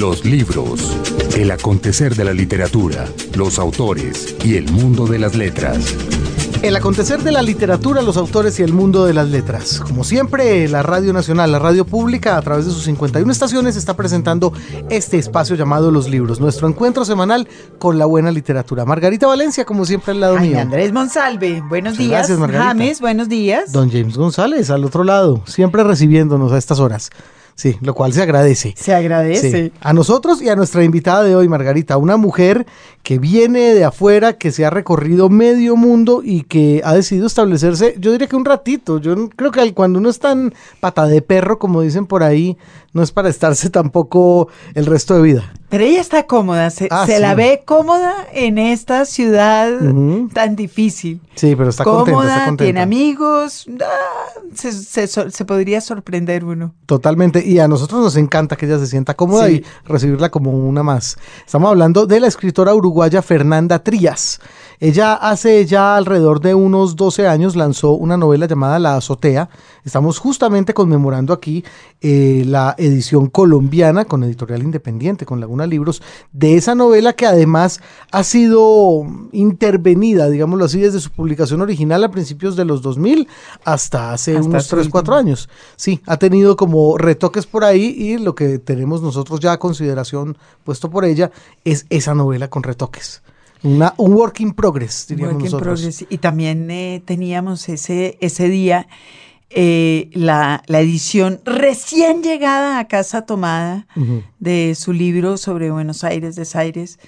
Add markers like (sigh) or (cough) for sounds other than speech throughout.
Los libros, el acontecer de la literatura, los autores y el mundo de las letras. El acontecer de la literatura, los autores y el mundo de las letras. Como siempre, la Radio Nacional, la radio pública, a través de sus 51 estaciones, está presentando este espacio llamado Los Libros, nuestro encuentro semanal con la buena literatura. Margarita Valencia, como siempre, al lado Ay, mío. Andrés Monsalve, buenos Muchas días. gracias, Margarita. James, buenos días. Don James González, al otro lado, siempre recibiéndonos a estas horas. Sí, lo cual se agradece. Se agradece. Sí. A nosotros y a nuestra invitada de hoy, Margarita, una mujer que viene de afuera, que se ha recorrido medio mundo y que ha decidido establecerse, yo diría que un ratito. Yo creo que al- cuando uno está en pata de perro, como dicen por ahí, no es para estarse tampoco el resto de vida. Pero ella está cómoda, se, Ah, se sí. la ve cómoda en esta ciudad tan difícil. Sí, pero está cómoda, contenta, está contenta. tiene amigos, ah, se, se sor- se podría sorprender uno. Totalmente. Y a nosotros nos encanta que ella se sienta cómoda Sí. y recibirla como una más. Estamos hablando de la escritora uruguaya Fernanda Trías. Ella hace ya alrededor de unos 12 años lanzó una novela llamada La Azotea. Estamos justamente conmemorando aquí eh, la edición colombiana con editorial independiente, con Laguna Libros, de esa novela que además ha sido intervenida, digámoslo así, desde su publicación original a principios de los 2000 hasta hace Hasta unos su 3, 4 último. años. Sí, ha tenido como retoques por ahí y lo que tenemos nosotros ya a consideración puesto por ella es esa novela con retoques. Una, un work in progress, diríamos Work in nosotros. progress. Y también eh, teníamos ese, ese día eh, la, la edición recién llegada a casa tomada de su libro sobre Buenos Aires, Desaires,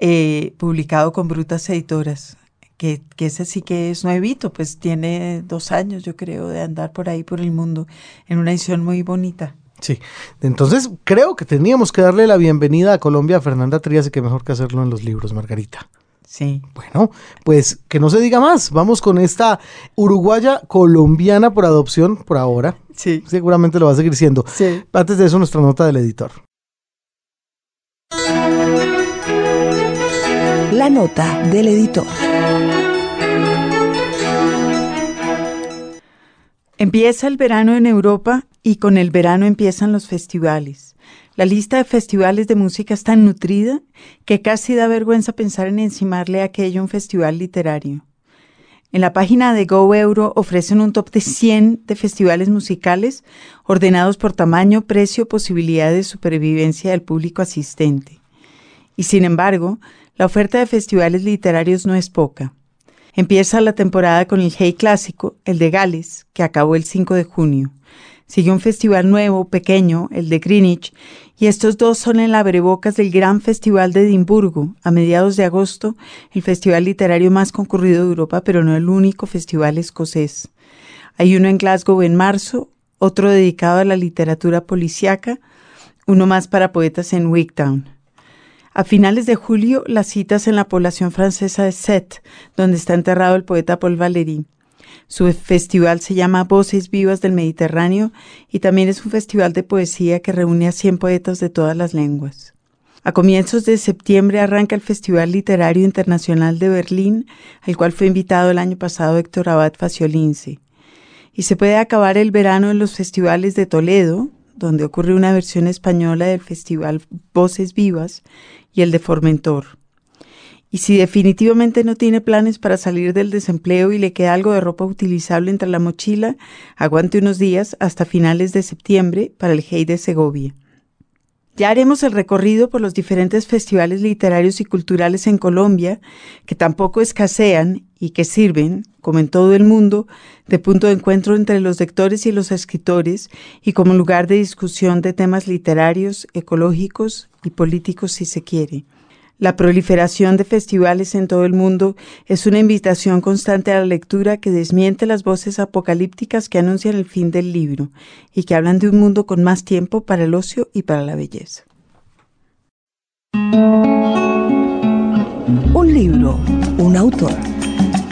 eh, publicado con Brutas Editoras. Que, que ese sí que es nuevito, pues tiene dos años, yo creo, de andar por ahí por el mundo, en una edición muy bonita. Sí, entonces creo que teníamos que darle la bienvenida a Colombia a Fernanda Trías y que mejor que hacerlo en los libros, Margarita. Sí. Bueno, pues que no se diga más. Vamos con esta uruguaya colombiana por adopción por ahora. Sí. Seguramente lo va a seguir siendo. Sí. Antes de eso, nuestra nota del editor. La nota del editor. Empieza el verano en Europa y con el verano empiezan los festivales. La lista de festivales de música es tan nutrida que casi da vergüenza pensar en encimarle a aquello un festival literario. En la página de Go Euro ofrecen un top de 100 de festivales musicales ordenados por tamaño, precio, posibilidad de supervivencia del público asistente. Y sin embargo, la oferta de festivales literarios no es poca. Empieza la temporada con el Hey Clásico, el de Gales, que acabó el 5 de junio. Sigue un festival nuevo, pequeño, el de Greenwich, y estos dos son el abrebocas del gran festival de Edimburgo, a mediados de agosto, el festival literario más concurrido de Europa, pero no el único festival escocés. Hay uno en Glasgow en marzo, otro dedicado a la literatura policíaca, uno más para poetas en Wigtown. A finales de julio, las citas en la población francesa de Sète, donde está enterrado el poeta Paul Valéry. Su festival se llama Voces Vivas del Mediterráneo y también es un festival de poesía que reúne a 100 poetas de todas las lenguas. A comienzos de septiembre arranca el Festival Literario Internacional de Berlín, al cual fue invitado el año pasado Héctor Abad Faciolince. Y se puede acabar el verano en los festivales de Toledo, donde ocurre una versión española del Festival Voces Vivas, y el de Formentor. Y si definitivamente no tiene planes para salir del desempleo y le queda algo de ropa utilizable entre la mochila, aguante unos días hasta finales de septiembre para el Hey de Segovia. Ya haremos el recorrido por los diferentes festivales literarios y culturales en Colombia, que tampoco escasean y que sirven, como en todo el mundo, de punto de encuentro entre los lectores y los escritores y como lugar de discusión de temas literarios, ecológicos y políticos si se quiere. La proliferación de festivales en todo el mundo es una invitación constante a la lectura que desmiente las voces apocalípticas que anuncian el fin del libro y que hablan de un mundo con más tiempo para el ocio y para la belleza. Un libro, un autor.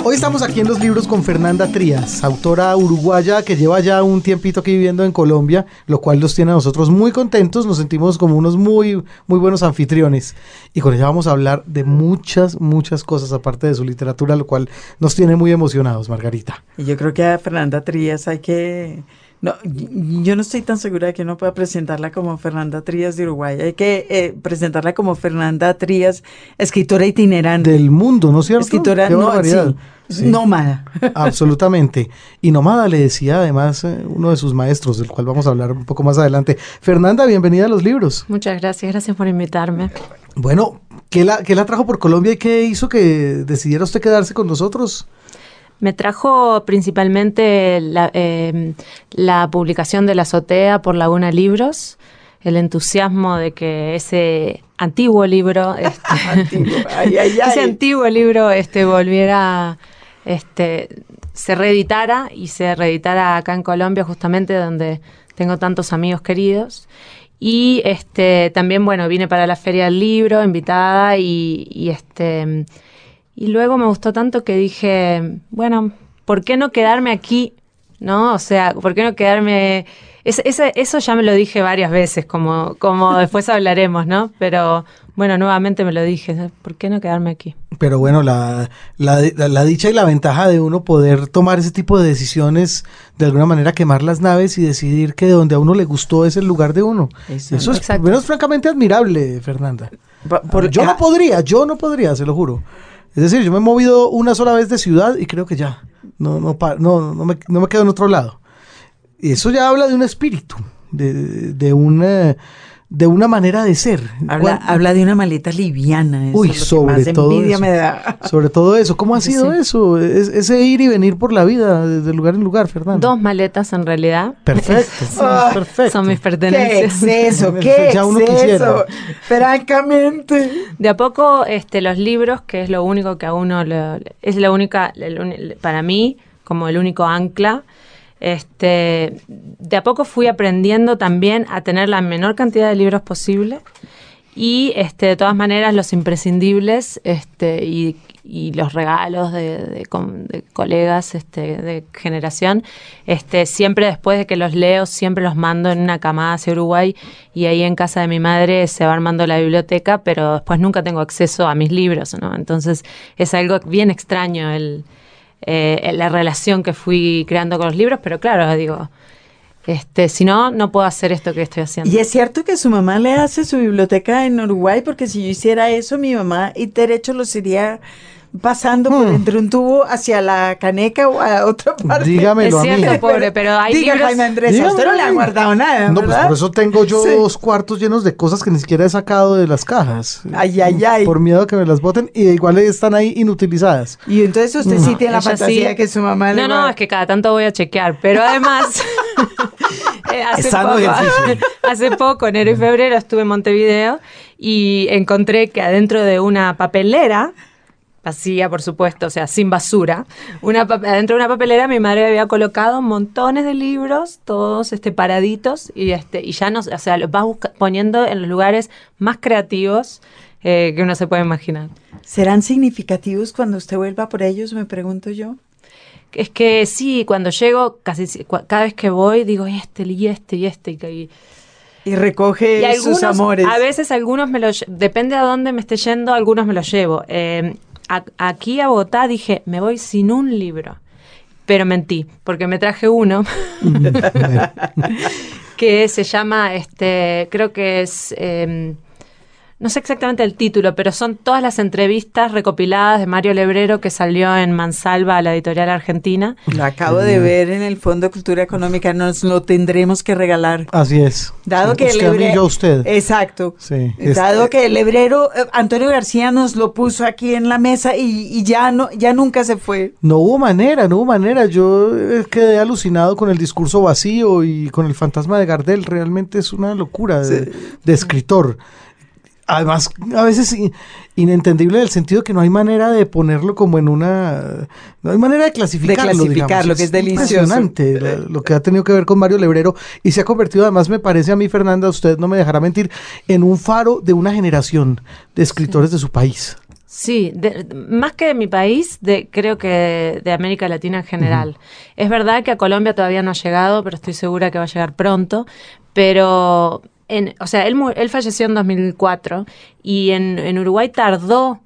Hoy estamos aquí en los libros con Fernanda Trías, autora uruguaya que lleva ya un tiempito aquí viviendo en Colombia, lo cual nos tiene a nosotros muy contentos, nos sentimos como unos muy, muy buenos anfitriones. Y con ella vamos a hablar de muchas, muchas cosas aparte de su literatura, lo cual nos tiene muy emocionados, Margarita. Y yo creo que a Fernanda Trías hay que No, yo no estoy tan segura de que uno pueda presentarla como Fernanda Trías de Uruguay. Hay que eh, presentarla como Fernanda Trías, escritora itinerante. Del mundo, ¿no es cierto? Escritora no, barbaridad. sí, nómada. Absolutamente. Y Nomada le decía además eh, uno de sus maestros, del cual vamos a hablar un poco más adelante. Fernanda, bienvenida a los libros. Muchas gracias, gracias por invitarme. Bueno, ¿qué la, qué la trajo por Colombia y qué hizo que decidiera usted quedarse con nosotros? Me trajo principalmente la, eh, la publicación de La Azotea por Laguna Libros, el entusiasmo de que ese antiguo libro, (laughs) este, Antiguo, ay, ay, (laughs) ay. ese antiguo libro este, volviera, este, se reeditara y se reeditara acá en Colombia, justamente donde tengo tantos amigos queridos. Y este, también, bueno, vine para la Feria del Libro, invitada, y, y este y luego me gustó tanto que dije, bueno, ¿por qué no quedarme aquí? ¿No? O sea, ¿por qué no quedarme...? Es- eso ya me lo dije varias veces, como, como (laughs) después hablaremos, ¿no? Pero bueno, nuevamente me lo dije, ¿por qué no quedarme aquí? Pero bueno, la, la, la- la dicha y la ventaja de uno poder tomar ese tipo de decisiones, de alguna manera quemar las naves y decidir que donde a uno le gustó es el lugar de uno. Exacto. Eso es, es francamente admirable, Fernanda. Por- yo no podría, yo no podría, se lo juro. Es decir, yo me he movido una sola vez de ciudad y creo que ya, no, no, no, me, no me quedo en otro lado. Y eso ya habla de un espíritu, de, de, una, de una manera de ser. Habla, ¿Cuál- habla de una maleta liviana. eso Uy, es lo que sobre más todo envidia eso. me da. Sobre todo eso, ¿cómo ha sido Sí. eso? Es- ese ir y venir por la vida, de lugar en lugar, Fernando. Dos maletas en realidad. Perfecto, (laughs) Ah, perfecto. Son mis ¡Qué pertenencias. exceso! (laughs) ¡Qué Ya uno exceso! Francamente. De a poco, este, los libros, que es lo único que a uno le- es la única, el para mí, como el único ancla, este, de a poco fui aprendiendo también a tener la menor cantidad de libros posible y, este, de todas maneras, los imprescindibles, este, y, y los regalos de, de colegas, este, de generación, este, siempre después de que los leo, siempre los mando en una camada hacia Uruguay y ahí en casa de mi madre se va armando la biblioteca, pero después nunca tengo acceso a mis libros, ¿no? Entonces es algo bien extraño el, eh, la relación que fui creando con los libros, pero claro, digo, este, si no, no puedo hacer esto que estoy haciendo. Y es cierto que su mamá le hace su biblioteca en Uruguay, porque si yo hiciera eso, mi mamá y derecho los iría pasando por Hmm. entre un tubo hacia la caneca o a otra parte. Dígamelo Es a mí. cierto, pobre, pero hay Diga, libros- Jaime Andrés, a usted no le ha guardado nada, No, pues por eso tengo yo Sí. dos cuartos llenos de cosas que ni siquiera he sacado de las cajas. Ay, ay, ay. Por miedo a que me las boten y igual están ahí inutilizadas. Y entonces usted sí No, tiene la fantasía sí. que su mamá le No, va- no, es que cada tanto voy a chequear, pero además (laughs) (laughs) eh, hace, poco, ejercicio. (laughs) hace poco, enero y febrero, estuve en Montevideo y encontré que adentro de una papelera, vacía por supuesto, o sea, sin basura, una adentro de una papelera mi madre había colocado montones de libros, todos este paraditos y este y ya no, o sea, los vas poniendo en los lugares más creativos eh, que uno se puede imaginar. ¿Serán significativos cuando usted vuelva por ellos, me pregunto yo? Es que sí, cuando llego, casi cada vez que voy, digo, y este, y este, y este. Y, y- Y recoge y algunos, sus amores. a veces algunos me los, depende a dónde me esté yendo, algunos me los llevo. Eh, a- aquí a Bogotá dije, me voy sin un libro. Pero mentí, porque me traje uno (laughs) (laughs) que se llama, este, creo que es, eh, no sé exactamente el título, pero son todas las entrevistas recopiladas de Mario Lebrero que salió en Mansalva, la editorial argentina. Lo acabo de ver en el Fondo de Cultura Económica, nos lo tendremos que regalar. Así es. Dado Sí, que usted el a mí, hebre- yo a usted. Exacto. Sí. Dado que el hebrero eh, Antonio García nos lo puso aquí en la mesa y, y ya no, ya nunca se fue. No hubo manera, no hubo manera. Yo eh, quedé alucinado con el discurso vacío y con el fantasma de Gardel. Realmente es una locura de, de escritor. Además, a veces inentendible en el sentido que no hay manera de ponerlo como en una... No hay manera de clasificarlo. De clasificarlo, que es delicioso. Impresionante la- lo que ha tenido que ver con Mario Lebrero y se ha convertido, además me parece a mí, Fernanda, usted no me dejará mentir, en un faro de una generación de escritores de su país. Sí, de- más que de mi país, de, creo que de América Latina en general. Es verdad que a Colombia todavía no ha llegado, pero estoy segura que va a llegar pronto. Pero, en, o sea, él, él falleció en 2004 y en, en Uruguay tardó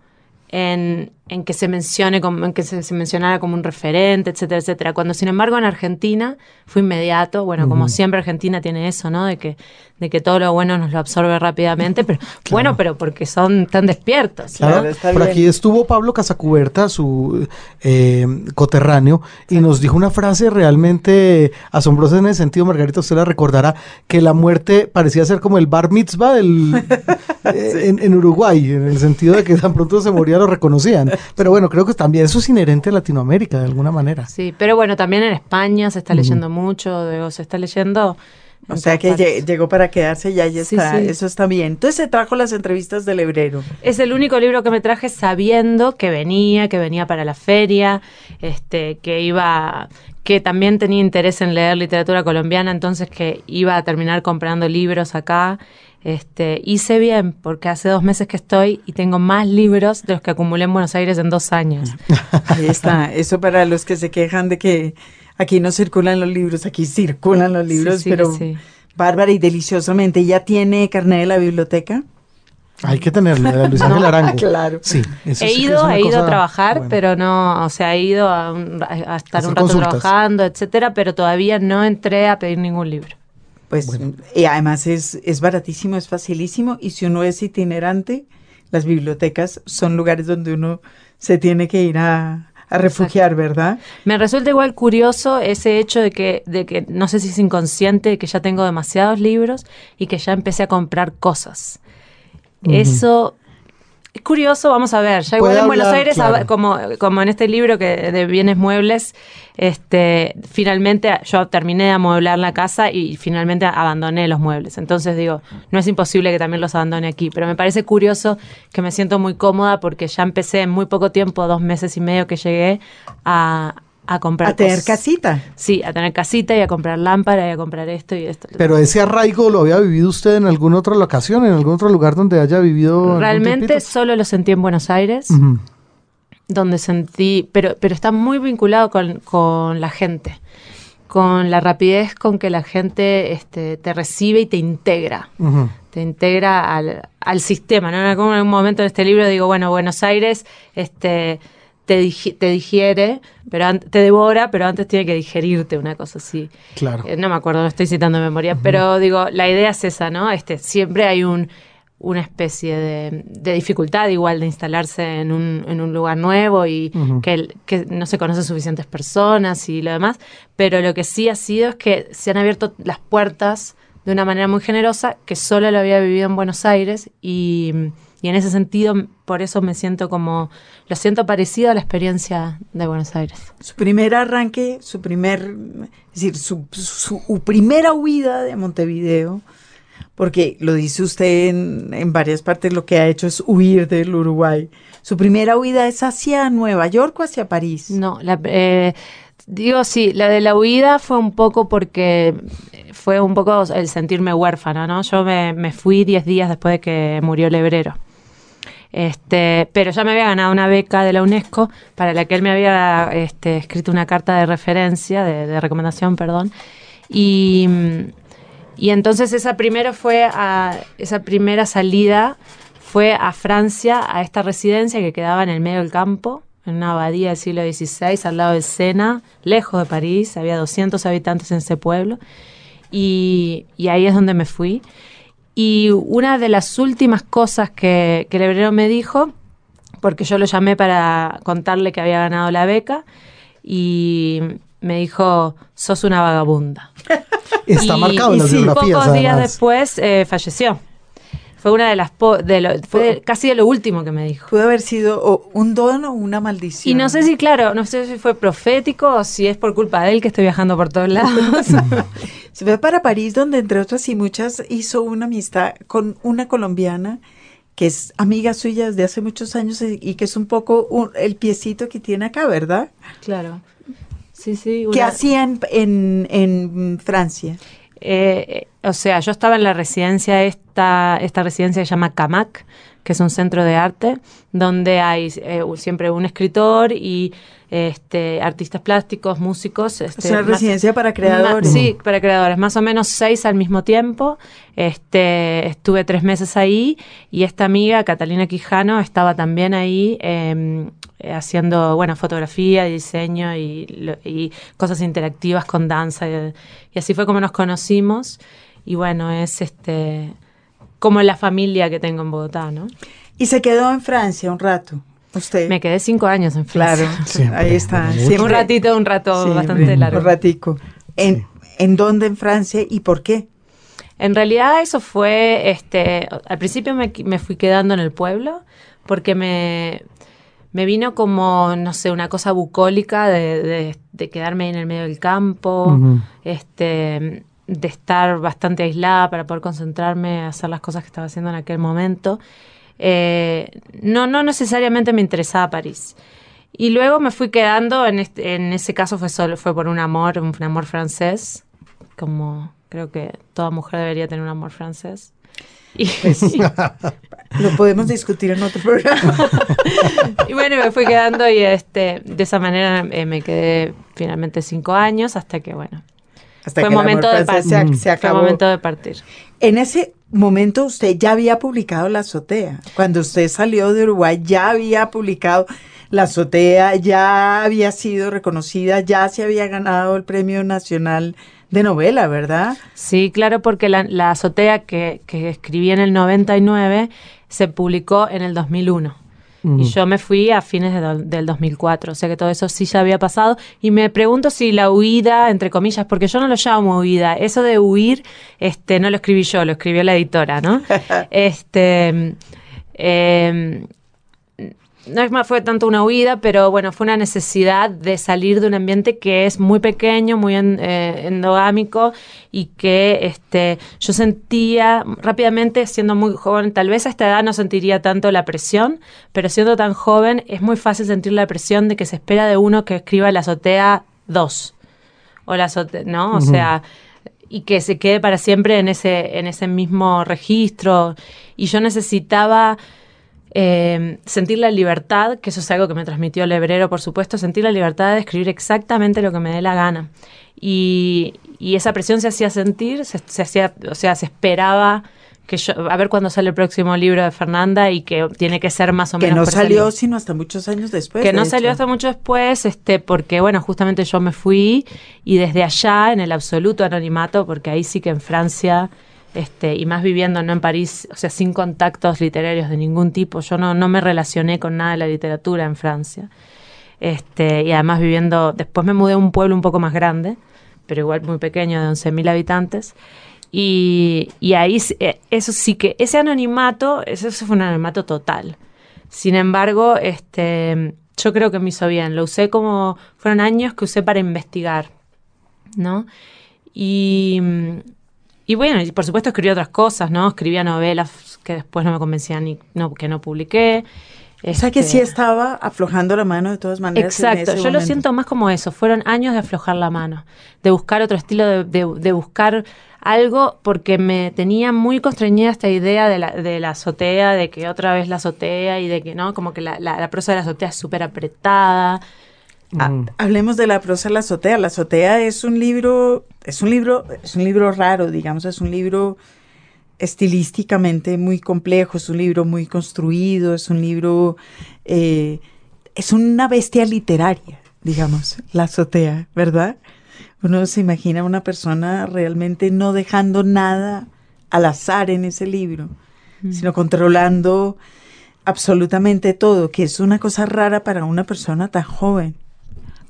en, en que se mencione como, en que se, se mencionara como un referente, etcétera, etcétera. Cuando sin embargo en Argentina fue inmediato, bueno, como siempre Argentina tiene eso, ¿no? De que, de que todo lo bueno nos lo absorbe rápidamente, pero (laughs) bueno, pero porque son tan despiertos. ¿no? Claro, por aquí estuvo Pablo Casacuberta, su eh, coterráneo, y nos dijo una frase realmente asombrosa en ese sentido, Margarita, usted la recordará, que la muerte parecía ser como el bar mitzvah del, (laughs) eh, en, en Uruguay, en el sentido de que tan pronto se moría lo reconocían. Pero bueno, creo que también eso es inherente a Latinoamérica de alguna manera. Sí, pero bueno, también en España se está leyendo mucho, digo, se está leyendo... O sea que llegó para quedarse ya, ya Sí, está, sí. eso está bien. Entonces se trajo las entrevistas del hebrero. Es el único libro que me traje sabiendo que venía, que venía para la feria, este, que iba, que también tenía interés en leer literatura colombiana, entonces que iba a terminar comprando libros acá. Este, hice bien, porque hace dos meses que estoy y tengo más libros de los que acumulé en Buenos Aires en dos años. (laughs) Ahí está, eso para los que se quejan de que aquí no circulan los libros, aquí circulan los libros, sí, pero sí. bárbara y deliciosamente. ¿Ya tiene carnet de la biblioteca? Hay que tenerle, a Luis Ángel (laughs) Arango. claro. Sí, eso He ido, he ido cosa a trabajar, buena. pero no, o sea, he ido a, un- a estar un rato consultas. trabajando, etcétera, pero todavía no entré a pedir ningún libro. Pues y además es, es baratísimo, es facilísimo y si uno es itinerante, las bibliotecas son lugares donde uno se tiene que ir a, a refugiar, ¿verdad? Me resulta igual curioso ese hecho de que, de que no sé si es inconsciente, de que ya tengo demasiados libros y que ya empecé a comprar cosas. Eso es curioso, vamos a ver. Ya igual en Buenos Aires, claro. como, como en este libro que de bienes muebles, este, finalmente yo terminé de amueblar la casa y finalmente abandoné los muebles. Entonces digo, no es imposible que también los abandone aquí, pero me parece curioso que me siento muy cómoda porque ya empecé en muy poco tiempo, dos meses y medio que llegué a, a comprar A tener cosas. casita. Sí, a tener casita y a comprar lámpara y a comprar esto y esto. Pero ese arraigo lo había vivido usted en alguna otra locación, en algún otro lugar donde haya vivido. Realmente solo lo sentí en Buenos Aires, donde sentí, pero, pero está muy vinculado con, con la gente, con la rapidez con que la gente este, te recibe y te integra. Te integra al, al sistema, ¿no? En algún, algún momento en este libro digo, bueno, Buenos Aires este, te, digi- te digiere, pero te devora, pero antes tiene que digerirte, una cosa así. Claro. Eh, no me acuerdo, no estoy citando de memoria, pero digo, la idea es esa, ¿no? Este, siempre hay un una especie de, de dificultad igual de instalarse en un, en un lugar nuevo y que, que no se conocen suficientes personas y lo demás, pero lo que sí ha sido es que se han abierto las puertas de una manera muy generosa que solo lo había vivido en Buenos Aires y, y en ese sentido por eso me siento como, lo siento parecido a la experiencia de Buenos Aires. Su primer arranque, su primer, es decir, su, su- su primera huida de Montevideo, porque lo dice usted en, en varias partes, lo que ha hecho es huir del Uruguay. Su primera huida es hacia Nueva York o hacia París. No, la, eh, digo sí, la de la huida fue un poco porque fue un poco el sentirme huérfana, ¿no? Yo me, me fui 10 días después de que murió el hebrero. Este, pero ya me había ganado una beca de la UNESCO para la que él me había este, escrito una carta de referencia, de, de recomendación, perdón. Y, entonces esa primera fue esa primera salida fue a Francia, a esta residencia que quedaba en el medio del campo, en una abadía del siglo XVI, al lado del Sena, lejos de París, había 200 habitantes en ese pueblo, y, y ahí es donde me fui. Y una de las últimas cosas que, que el hebrero me dijo, porque yo lo llamé para contarle que había ganado la beca, y me dijo, sos una vagabunda. (laughs) Está Y- marcado en y las sí, biografías. Pocos días además. después eh, falleció. Fue una de las po- de lo- fue de- casi de lo último que me dijo. Pudo haber sido o un don o una maldición. Y no sé si, claro, no sé si fue profético o si es por culpa de él que estoy viajando por todos lados. (laughs) (laughs) Se fue para París, donde entre otras y muchas hizo una amistad con una colombiana que es amiga suya desde hace muchos años y que es un poco un- el piecito que tiene acá, ¿verdad? claro. Sí, sí. ¿Qué una- hacían en, en Francia? Eh, eh, o sea, yo estaba en la residencia, esta, esta residencia se llama Camac, que es un centro de arte, donde hay eh, siempre un escritor y este, artistas plásticos, músicos. Este, es una más- residencia para creadores. sí, para creadores, más o menos seis al mismo tiempo. Este, estuve tres meses ahí y esta amiga, Catalina Quijano, estaba también ahí eh, haciendo, bueno, fotografía, diseño y, lo- y cosas interactivas con danza. Y, y así fue como nos conocimos. Y bueno, es este como la familia que tengo en Bogotá, ¿no? Y se quedó en Francia un rato. Usted. Me quedé cinco años en Francia. Claro, (laughs) Siempre, ahí está. siempre. Un ratito, un rato Siempre, bastante largo. Un ratico. ¿En, ¿En dónde en Francia y por qué? En realidad eso fue, este, al principio me, me fui quedando en el pueblo porque me, me vino como, no sé, una cosa bucólica de, de- de quedarme en el medio del campo, Ujú. este, de estar bastante aislada para poder concentrarme a hacer las cosas que estaba haciendo en aquel momento. Eh, no, no necesariamente me interesaba París. Y luego me fui quedando, en, este- en ese caso fue solo, fue por un amor, un amor francés, como creo que toda mujer debería tener un amor francés. Y, (laughs) Lo podemos discutir en otro programa. (laughs) y bueno, me fui quedando y este, de esa manera eh, me quedé finalmente cinco años hasta que, bueno, Hasta fue que el amor momento de partir. se, se Fue momento de partir. En ese momento usted ya había publicado La Azotea. Cuando usted salió de Uruguay ya había publicado La Azotea, ya había sido reconocida, ya se había ganado el Premio Nacional de Novela, ¿verdad? Sí, claro, porque la, la azotea que, que escribí en el 99 se publicó en el 2001. Y yo me fui a fines de del 2004, o sea que todo eso sí ya había pasado. Y me pregunto si la huida, entre comillas, porque yo no lo llamo huida, eso de huir, este, no lo escribí yo, lo escribió la editora, ¿no? (laughs) este, em, no es más, fue tanto una huida, pero bueno, fue una necesidad de salir de un ambiente que es muy pequeño, muy en- eh, endogámico y que este, yo sentía rápidamente, siendo muy joven, tal vez a esta edad no sentiría tanto la presión, pero siendo tan joven es muy fácil sentir la presión de que se espera de uno que escriba la azotea 2 o la azotea, ¿no? O sea, y que se quede para siempre en ese, en ese mismo registro. Y yo necesitaba eh, sentir la libertad, que eso es algo que me transmitió el hebrero, por supuesto, sentir la libertad de escribir exactamente lo que me dé la gana. Y, y esa presión se hacía sentir, se, se hacía, o sea, se esperaba que yo, a ver cuándo sale el próximo libro de Fernanda y que tiene que ser más o Que menos. no por ese salió sino hasta muchos años después. Que de no hecho. salió hasta mucho después, este, porque bueno, justamente yo me fui y desde allá, en el absoluto anonimato, porque ahí sí que en Francia, este, y más viviendo no en París, o sea, sin contactos literarios de ningún tipo, yo no, no me relacioné con nada de la literatura en Francia. Este, y además viviendo, después me mudé a un pueblo un poco más grande, pero igual muy pequeño, de 11.000 habitantes. Y, y ahí, eh, eso sí que, ese anonimato, eso, fue un anonimato total. Sin embargo, este, yo creo que me hizo bien. Lo usé como, fueron años que usé para investigar, ¿no? Y, y bueno, y por supuesto escribí otras cosas, ¿no? Escribía novelas que después no me convencían ni no, que no publiqué. O sea que Este, sí estaba aflojando la mano de todas maneras. Exacto, yo lo siento más como eso, fueron años de aflojar la mano, de buscar otro estilo, de, de- de buscar algo, porque me tenía muy constreñida esta idea de la, de la azotea, de que otra vez la azotea y de que, ¿no? Como que la, la, la prosa de la azotea es súper apretada. Ah, hablemos de la prosa la azotea. La azotea es un libro, es un libro, es un libro raro, digamos, es un libro estilísticamente muy complejo, es un libro muy construido, es un libro, eh, es una bestia literaria, digamos, la azotea, ¿verdad? Uno se imagina una persona realmente no dejando nada al azar en ese libro, sino controlando absolutamente todo, que es una cosa rara para una persona tan joven.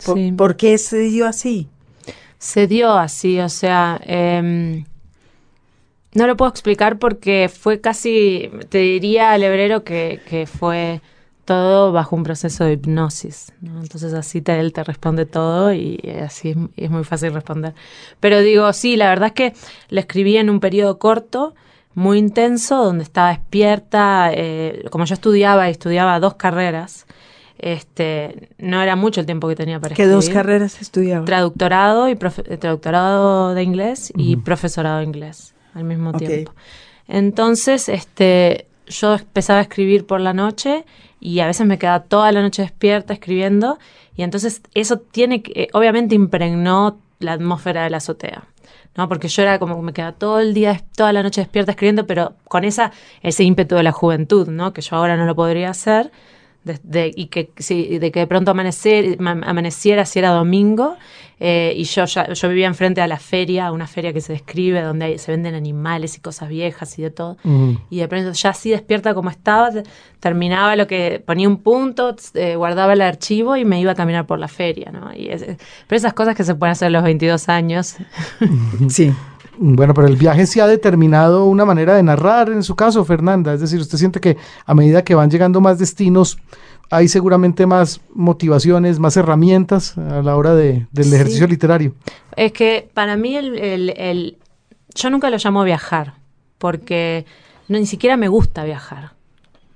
¿Por, Sí. por qué se dio así? Se dio así, o sea, em, no lo puedo explicar porque fue casi, te diría al hebrero que, que fue todo bajo un proceso de hipnosis, ¿no? Entonces así te, él te responde todo y así es, es muy fácil responder. Pero digo, sí, la verdad es que lo escribí en un periodo corto, muy intenso, donde estaba despierta, eh, como yo estudiaba y estudiaba dos carreras, este, no era mucho el tiempo que tenía para ¿Qué escribir. dos carreras estudiaba? Traductorado y profe- eh, traductorado de inglés y profesorado de inglés al mismo tiempo. Entonces, este, yo empezaba a escribir por la noche y a veces me quedaba toda la noche despierta escribiendo y entonces eso tiene que, eh, obviamente impregnó la atmósfera de la azotea. ¿no? Porque yo era como que me quedaba todo el día, toda la noche despierta escribiendo, pero con esa, ese ímpetu de la juventud, ¿no? Que yo ahora no lo podría hacer. De, de- y que si, de que de pronto amanecer, ma- amaneciera si era domingo eh, y yo ya, yo vivía enfrente a la feria, una feria que se describe donde hay- se venden animales y cosas viejas y de todo y de pronto ya así despierta como estaba, te- terminaba lo que ponía un punto, eh, guardaba el archivo y me iba a caminar por la feria, ¿no? Y es- pero esas cosas que se pueden hacer a los 22 años. Sí. Bueno, pero el viaje sí ha determinado una manera de narrar en su caso, Fernanda. Es decir, usted siente que a medida que van llegando más destinos, hay seguramente más motivaciones, más herramientas a la hora de- del Sí. ejercicio literario. Es que para mí el, el- el- yo nunca lo llamo viajar, porque no, ni siquiera me gusta viajar.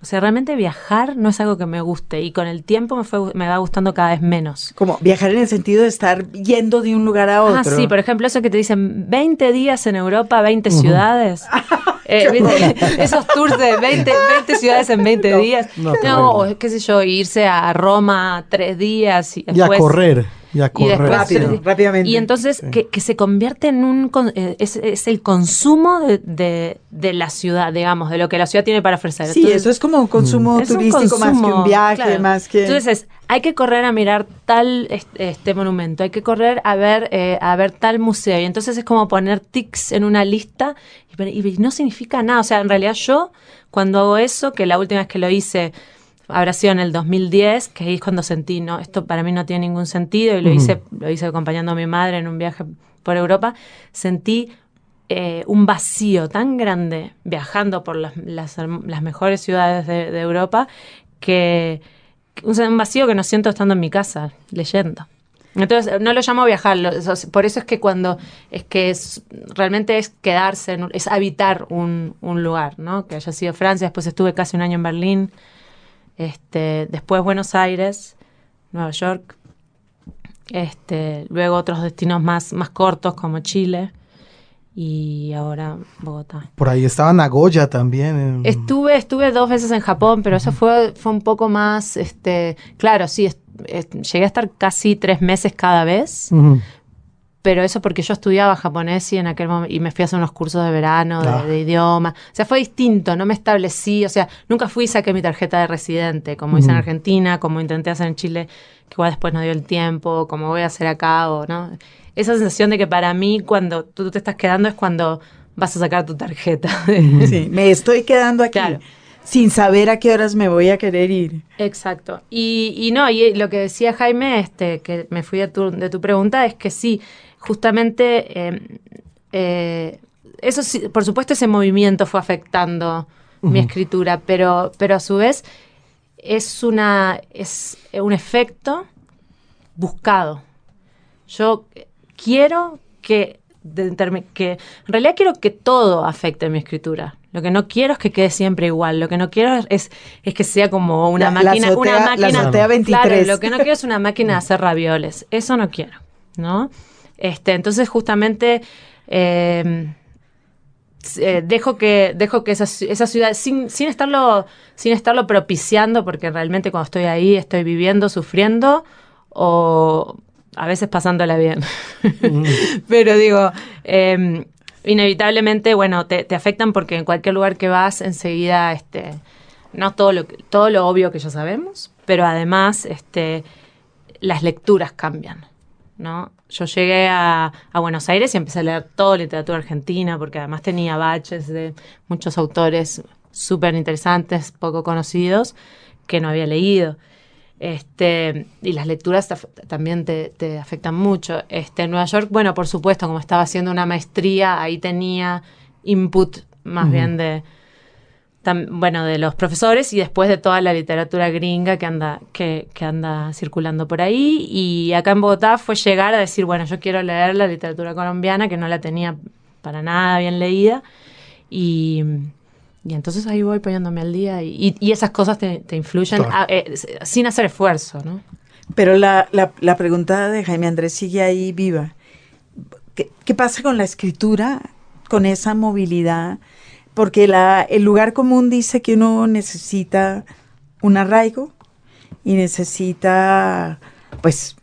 O sea, realmente viajar no es algo que me guste y con el tiempo me, fue, me va gustando cada vez menos. Como viajar en el sentido de estar yendo de un lugar a otro. Ah, sí, por ejemplo, eso que te dicen 20 días en Europa, 20 ciudades. (laughs) Eh, ¿viste? (laughs) Esos tours de 20, 20 ciudades en 20 días. No, No, o qué sé yo, irse a Roma tres días y Y a correr, y a y correr. después Rápido, rápidamente. Y entonces que, que se convierte en un... eh, es, es el consumo de, de- de la ciudad, digamos, de lo que la ciudad tiene para ofrecer. Sí, Entonces, eso es como un consumo es un turístico más que un viaje, claro. más que... Entonces es, hay que correr a mirar tal este, este monumento, hay que correr a ver, eh, a ver tal museo. Y entonces es como poner tics en una lista y, no significa nada. O sea, en realidad yo, cuando hago eso, que la última vez que lo hice habrá sido en el 2010, que ahí es cuando sentí, no, esto para mí no tiene ningún sentido, y lo hice, lo hice acompañando a mi madre en un viaje por Europa, sentí eh, un vacío tan grande viajando por las, las, mejores ciudades de, de Europa que un, un vacío que no siento estando en mi casa leyendo. Entonces, no lo llamo viajar, lo- eso- por eso es que cuando es que es, realmente es quedarse, en es habitar un, un lugar, ¿no? Que haya sido Francia, después estuve casi un año en Berlín, este, después Buenos Aires, Nueva York, este, luego otros destinos más, más cortos como Chile y ahora Bogotá. Por ahí estaba Nagoya también. Estuve, estuve dos veces en Japón, pero eso fue, fue un poco más, este, claro, sí, est- llegué a estar casi tres meses cada vez, pero eso porque yo estudiaba japonés y en aquel momento, y me fui a hacer unos cursos de verano, de, Ah. de idioma, o sea, fue distinto, no me establecí, o sea, nunca fui y saqué mi tarjeta de residente, como hice en. Argentina, como intenté hacer en Chile, que igual después no dio el tiempo, como voy a hacer acá, o, ¿no? Esa sensación de que para mí cuando tú te estás quedando es cuando vas a sacar tu tarjeta. Sí, me estoy quedando aquí Claro. Sin saber a qué horas me voy a querer ir. Exacto. Y, y no, y lo que decía Jaime, este, que me fui de tu, de tu pregunta, es que sí, justamente eh, eh, eso sí, por supuesto ese movimiento fue afectando mi escritura, pero, pero a su vez es una es un efecto buscado. Yo quiero que en realidad quiero que todo afecte mi escritura. Lo que no quiero es que quede siempre igual. Lo que no quiero es, es que sea como una La- la máquina, azotea- una la máquina. azotea 23. Claro, lo que no quiero es una máquina de hacer ravioles. Eso no quiero, ¿no? Este, entonces justamente eh, eh, dejo que dejo que esa, ci- esa ciudad sin, sin estarlo sin estarlo propiciando porque realmente cuando estoy ahí estoy viviendo sufriendo o a veces pasándola bien (laughs) pero digo eh, inevitablemente bueno te, te afectan porque en cualquier lugar que vas enseguida este no todo lo todo lo obvio que ya sabemos pero además este las lecturas cambian ¿no? Yo llegué a, a Buenos Aires y empecé a leer toda literatura argentina, porque además tenía baches de muchos autores súper interesantes, poco conocidos, que no había leído. Este, y las lecturas también te, te afectan mucho. Este, en Nueva York, bueno, por supuesto, como estaba haciendo una maestría, ahí tenía input más bien de, tam- bueno, de los profesores y después de toda la literatura gringa que anda, que, que anda circulando por ahí. Y acá en Bogotá fue llegar a decir, bueno, yo quiero leer la literatura colombiana, que no la tenía para nada bien leída. Y, y entonces ahí voy poniéndome al día y, y- y esas cosas te, te influyen a- eh, sin hacer esfuerzo, ¿no? Pero la, la, la pregunta de Jaime Andrés sigue ahí viva. ¿Qué, qué pasa con la escritura, con esa movilidad? porque la, el lugar común dice que uno necesita un arraigo y necesita, pues,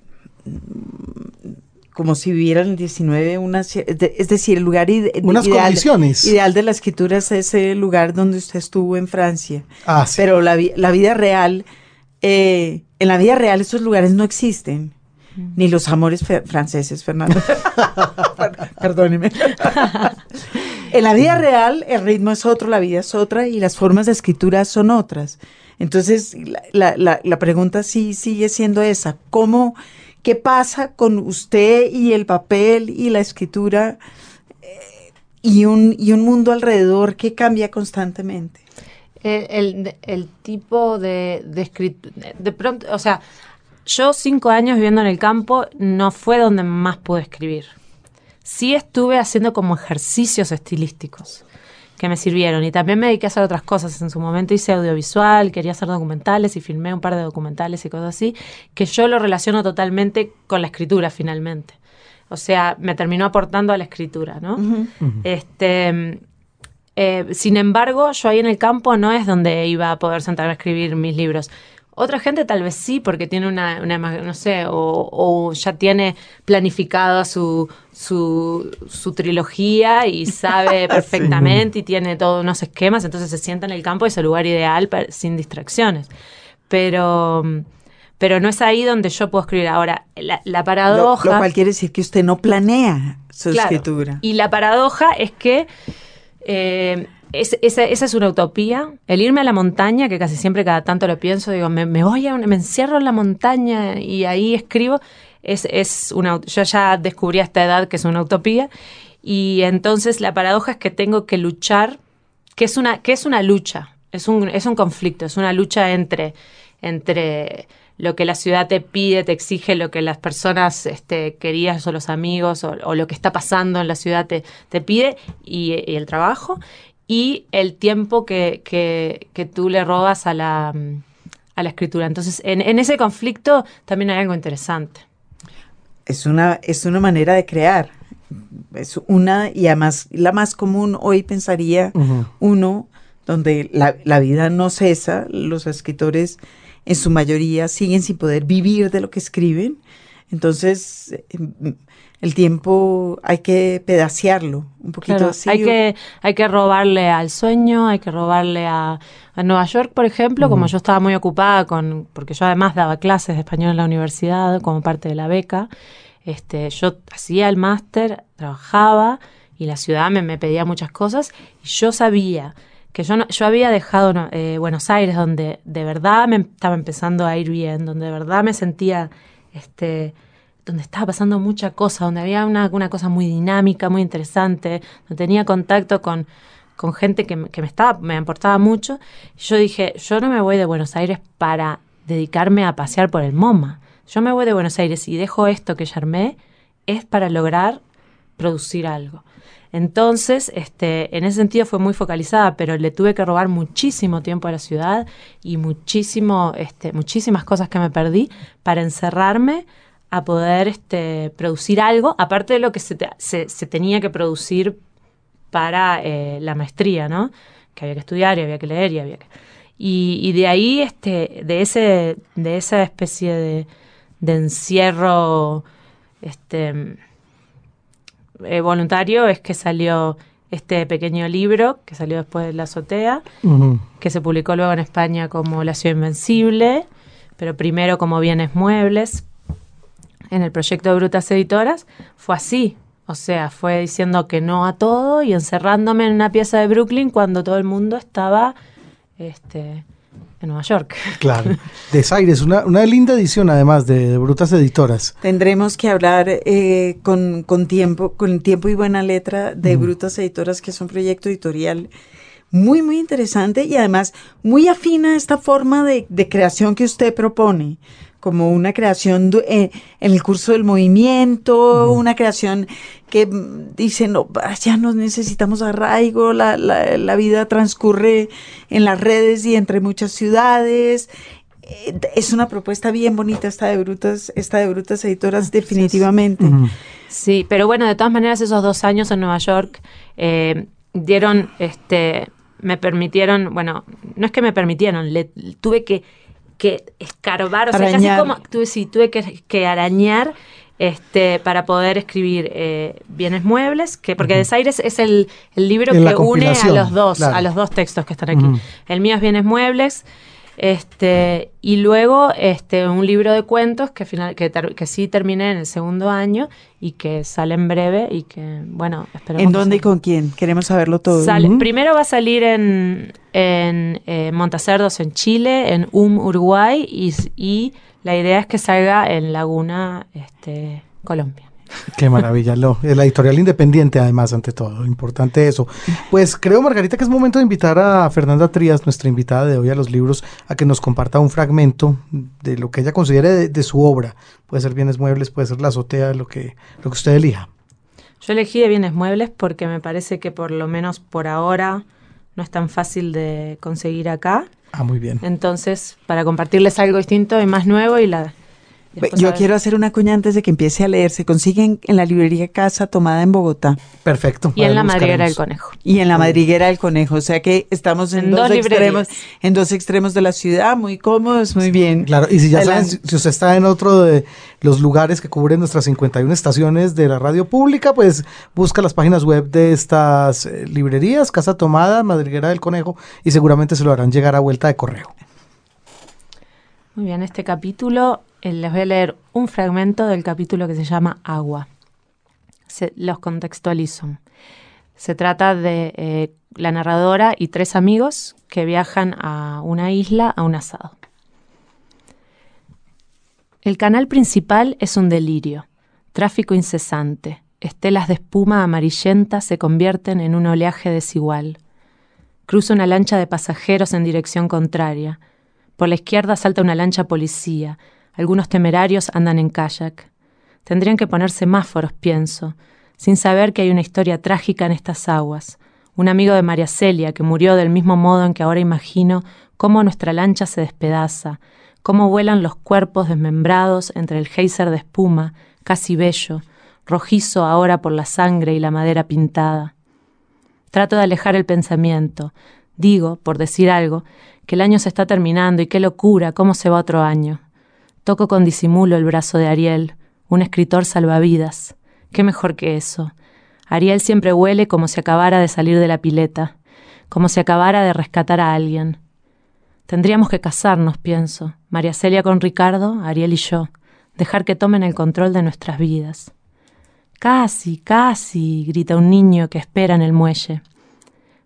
como si viviera en el 19, una, es decir, el lugar Unas ideal, condiciones. ideal de la escritura es ese lugar donde usted estuvo en Francia. Ah, sí. Pero la, la vida real, eh, en la vida real esos lugares no existen. Ni los amores franceses, Fernando. (laughs) (laughs) Perdóneme. (laughs) en la vida real el ritmo es otro, la vida es otra y las formas de escritura son otras. Entonces, la, la, la pregunta sí sigue siendo esa. ¿Cómo, qué pasa con usted y el papel y la escritura eh, y, un, y un mundo alrededor que cambia constantemente? El, el, el tipo de, de escritura, de pronto, o sea, yo cinco años viviendo en el campo no fue donde más pude escribir. Sí estuve haciendo como ejercicios estilísticos que me sirvieron y también me dediqué a hacer otras cosas. En su momento hice audiovisual, quería hacer documentales y filmé un par de documentales y cosas así, que yo lo relaciono totalmente con la escritura finalmente. O sea, me terminó aportando a la escritura, ¿no? Uh -huh. Este, eh, sin embargo, yo ahí en el campo no es donde iba a poder sentarme a escribir mis libros. Otra gente tal vez sí, porque tiene una, una no sé, o, o, ya tiene planificada su, su, su, trilogía y (laughs) sabe perfectamente sí. y tiene todos unos esquemas, entonces se sienta en el campo, es el lugar ideal para, sin distracciones. Pero, pero no es ahí donde yo puedo escribir. Ahora, la, la paradoja... Lo, lo, cual quiere decir que usted no planea su claro, escritura. Y la paradoja es que... Eh, es, esa, es una utopía. El irme a la montaña, que casi siempre cada tanto lo pienso, digo, me, me voy a, me encierro en la montaña y ahí escribo. Es, es una, yo ya descubrí a esta edad que es una utopía. Y entonces la paradoja es que tengo que luchar, que es una, que es una lucha, es un, es un conflicto, es una lucha entre, entre lo que la ciudad te pide, te exige, lo que las personas este, queridas o los amigos o, lo que está pasando en la ciudad te, te pide y el trabajo y el tiempo que, que, que tú le robas a la, a la escritura. Entonces, en, en, ese conflicto también hay algo interesante. Es una, es una manera de crear. Es una, y además la más común hoy pensaría uh -huh. uno, donde la, la, vida no cesa, los escritores en su mayoría siguen sin poder vivir de lo que escriben. Entonces, el tiempo hay que pedacearlo un poquito claro, así. Hay que, hay que robarle al sueño, hay que robarle a, a Nueva York, por ejemplo, uh -huh. como yo estaba muy ocupada con, porque yo además daba clases de español en la universidad como parte de la beca, este, yo hacía el máster, trabajaba y la ciudad me, me, pedía muchas cosas y yo sabía que yo, no, yo había dejado eh, Buenos Aires donde de verdad me estaba empezando a ir bien, donde de verdad me sentía este, donde estaba pasando mucha cosa, donde había una, una cosa muy dinámica, muy interesante, donde tenía contacto con, con gente que, que, me, estaba, me importaba mucho. Yo dije, yo no me voy de Buenos Aires para dedicarme a pasear por el MoMA. Yo me voy de Buenos Aires y dejo esto que ya armé, es para lograr producir algo. Entonces, este, en ese sentido fue muy focalizada, pero le tuve que robar muchísimo tiempo a la ciudad y muchísimo, este, muchísimas cosas que me perdí para encerrarme a poder este, producir algo, aparte de lo que se, te, se, se tenía que producir para eh, la maestría, ¿no? Que había que estudiar y había que leer y había que... Y, y de ahí, este, de, ese, de esa especie de, de encierro este, eh, voluntario, es que salió este pequeño libro, que salió después de La Azotea, uh -huh. que se publicó luego en España como La Ciudad Invencible, pero primero como Bienes Muebles, en el proyecto de Brutas Editoras, fue así. O sea, fue diciendo que no a todo y encerrándome en una pieza de Brooklyn cuando todo el mundo estaba este, en Nueva York. (laughs) Claro. Desaires, una, una linda edición además de, de, Brutas Editoras. Tendremos que hablar eh, con, con, tiempo, con tiempo y buena letra de mm. Brutas Editoras, que es un proyecto editorial muy, muy interesante y además muy afina a esta forma de, de creación que usted propone como una creación eh, en el curso del movimiento, uh -huh. una creación que dice, no, ya no necesitamos arraigo, la, la, la, vida transcurre en las redes y entre muchas ciudades. Eh, es una propuesta bien bonita esta de Brutas, esta de Brutas Editoras, definitivamente. Uh -huh. Sí, pero bueno, de todas maneras, esos dos años en Nueva York, eh, dieron, este, me permitieron, bueno, no es que me permitieron, le, tuve que, que escarbar, o sea, casi como, tuve, sí, tuve que, que arañar este, para poder escribir eh, Bienes Muebles, que porque Desaires es el, el libro que une a los dos, claro. a los dos textos que están aquí. El mío es Bienes Muebles, este, y luego este, un libro de cuentos que, final, que, ter- que sí terminé en el segundo año y que sale en breve y que, bueno, esperemos ¿En dónde y con quién? Queremos saberlo todo. Sale-. Primero va a salir en, en eh, Montacerdos en Chile, en UM Uruguay y, y la idea es que salga en Laguna este, Colombia. Qué maravilla, lo, la editorial independiente además, ante todo, importante eso. Pues creo, Margarita, que es momento de invitar a Fernanda Trías, nuestra invitada de hoy a los libros, a que nos comparta un fragmento de lo que ella considere de, de su obra. Puede ser bienes muebles, puede ser la azotea, lo que, lo que usted elija. Yo elegí de bienes muebles porque me parece que por lo menos por ahora no es tan fácil de conseguir acá. Ah, muy bien. Entonces, para compartirles algo distinto y más nuevo y la... después Yo quiero hacer una cuña antes de que empiece a leer. Se consiguen en la librería Casa Tomada en Bogotá Perfecto. Y en la madriguera del conejo. y en la madriguera del Conejo. O sea que estamos en, En dos, dos extremos, librerías. en dos extremos de la ciudad, muy cómodos, muy bien. Claro, y si ya saben, Adelante. si, si usted está en otro de los lugares que cubren nuestras 51 estaciones de la radio pública, pues busca las páginas web de estas eh, librerías, Casa Tomada, Madriguera del Conejo, y seguramente se lo harán llegar a vuelta de correo. Muy bien, este capítulo les voy a leer un fragmento del capítulo que se llama Agua. Se- los contextualizo. Se trata de eh, la narradora y tres amigos que viajan a una isla a un asado. El canal principal es un delirio, tráfico incesante, estelas de espuma amarillenta se convierten en un oleaje desigual. Cruza una lancha de pasajeros en dirección contraria. Por la izquierda salta una lancha policía. Algunos temerarios andan en kayak. Tendrían que poner semáforos, pienso, sin saber que hay una historia trágica en estas aguas. Un amigo de María Celia que murió del mismo modo en que ahora imagino cómo nuestra lancha se despedaza, cómo vuelan los cuerpos desmembrados entre el geyser de espuma, casi bello, rojizo ahora por la sangre y la madera pintada. Trato de alejar el pensamiento. Digo, por decir algo, que el año se está terminando y qué locura, cómo se va otro año. Toco con disimulo el brazo de Ariel, un escritor salvavidas. ¿Qué mejor que eso? Ariel siempre huele como si acabara de salir de la pileta, como si acabara de rescatar a alguien. Tendríamos que casarnos, pienso, María Celia con Ricardo, Ariel y yo, dejar que tomen el control de nuestras vidas. Casi, casi, grita un niño que espera en el muelle.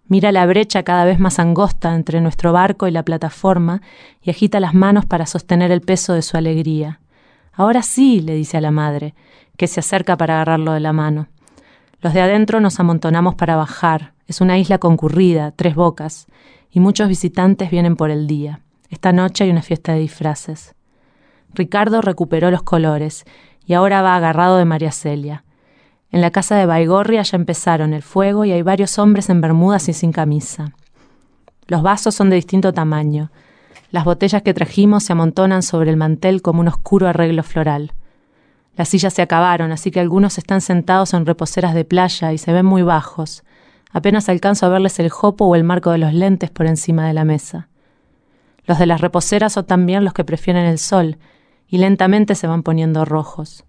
Mira la brecha cada vez más angosta entre nuestro barco y la plataforma y agita las manos para sostener el peso de su alegría. Ahora sí, le dice a la madre, que se acerca para agarrarlo de la mano. Los de adentro nos amontonamos para bajar. Es una isla concurrida, tres bocas, y muchos visitantes vienen por el día. Esta noche hay una fiesta de disfraces. Ricardo recuperó los colores y ahora va agarrado de María Celia. En la casa de Baigorria ya empezaron el fuego y hay varios hombres en bermudas y sin camisa. Los vasos son de distinto tamaño. Las botellas que trajimos se amontonan sobre el mantel como un oscuro arreglo floral. Las sillas se acabaron, así que algunos están sentados en reposeras de playa y se ven muy bajos. Apenas alcanzo a verles el jopo o el marco de los lentes por encima de la mesa. Los de las reposeras son también los que prefieren el sol, y lentamente se van poniendo rojos.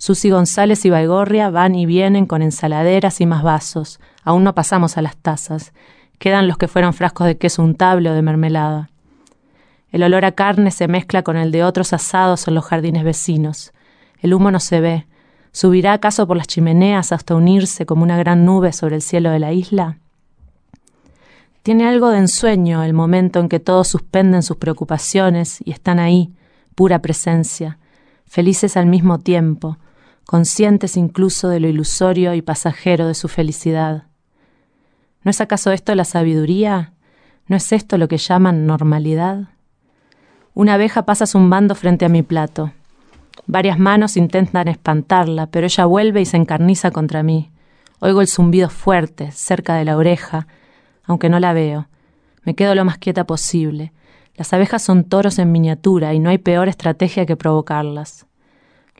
Susi González y Baigorria van y vienen con ensaladeras y más vasos. Aún no pasamos a las tazas. Quedan los que fueron frascos de queso untable o de mermelada. El olor a carne se mezcla con el de otros asados en los jardines vecinos. El humo no se ve. ¿Subirá acaso por las chimeneas hasta unirse como una gran nube sobre el cielo de la isla? Tiene algo de ensueño el momento en que todos suspenden sus preocupaciones y están ahí, pura presencia, felices al mismo tiempo, conscientes incluso de lo ilusorio y pasajero de su felicidad. ¿No es acaso esto la sabiduría? ¿No es esto lo que llaman normalidad? Una abeja pasa zumbando frente a mi plato. Varias manos intentan espantarla, pero ella vuelve y se encarniza contra mí. Oigo el zumbido fuerte, cerca de la oreja, aunque no la veo. Me quedo lo más quieta posible. Las abejas son toros en miniatura y no hay peor estrategia que provocarlas.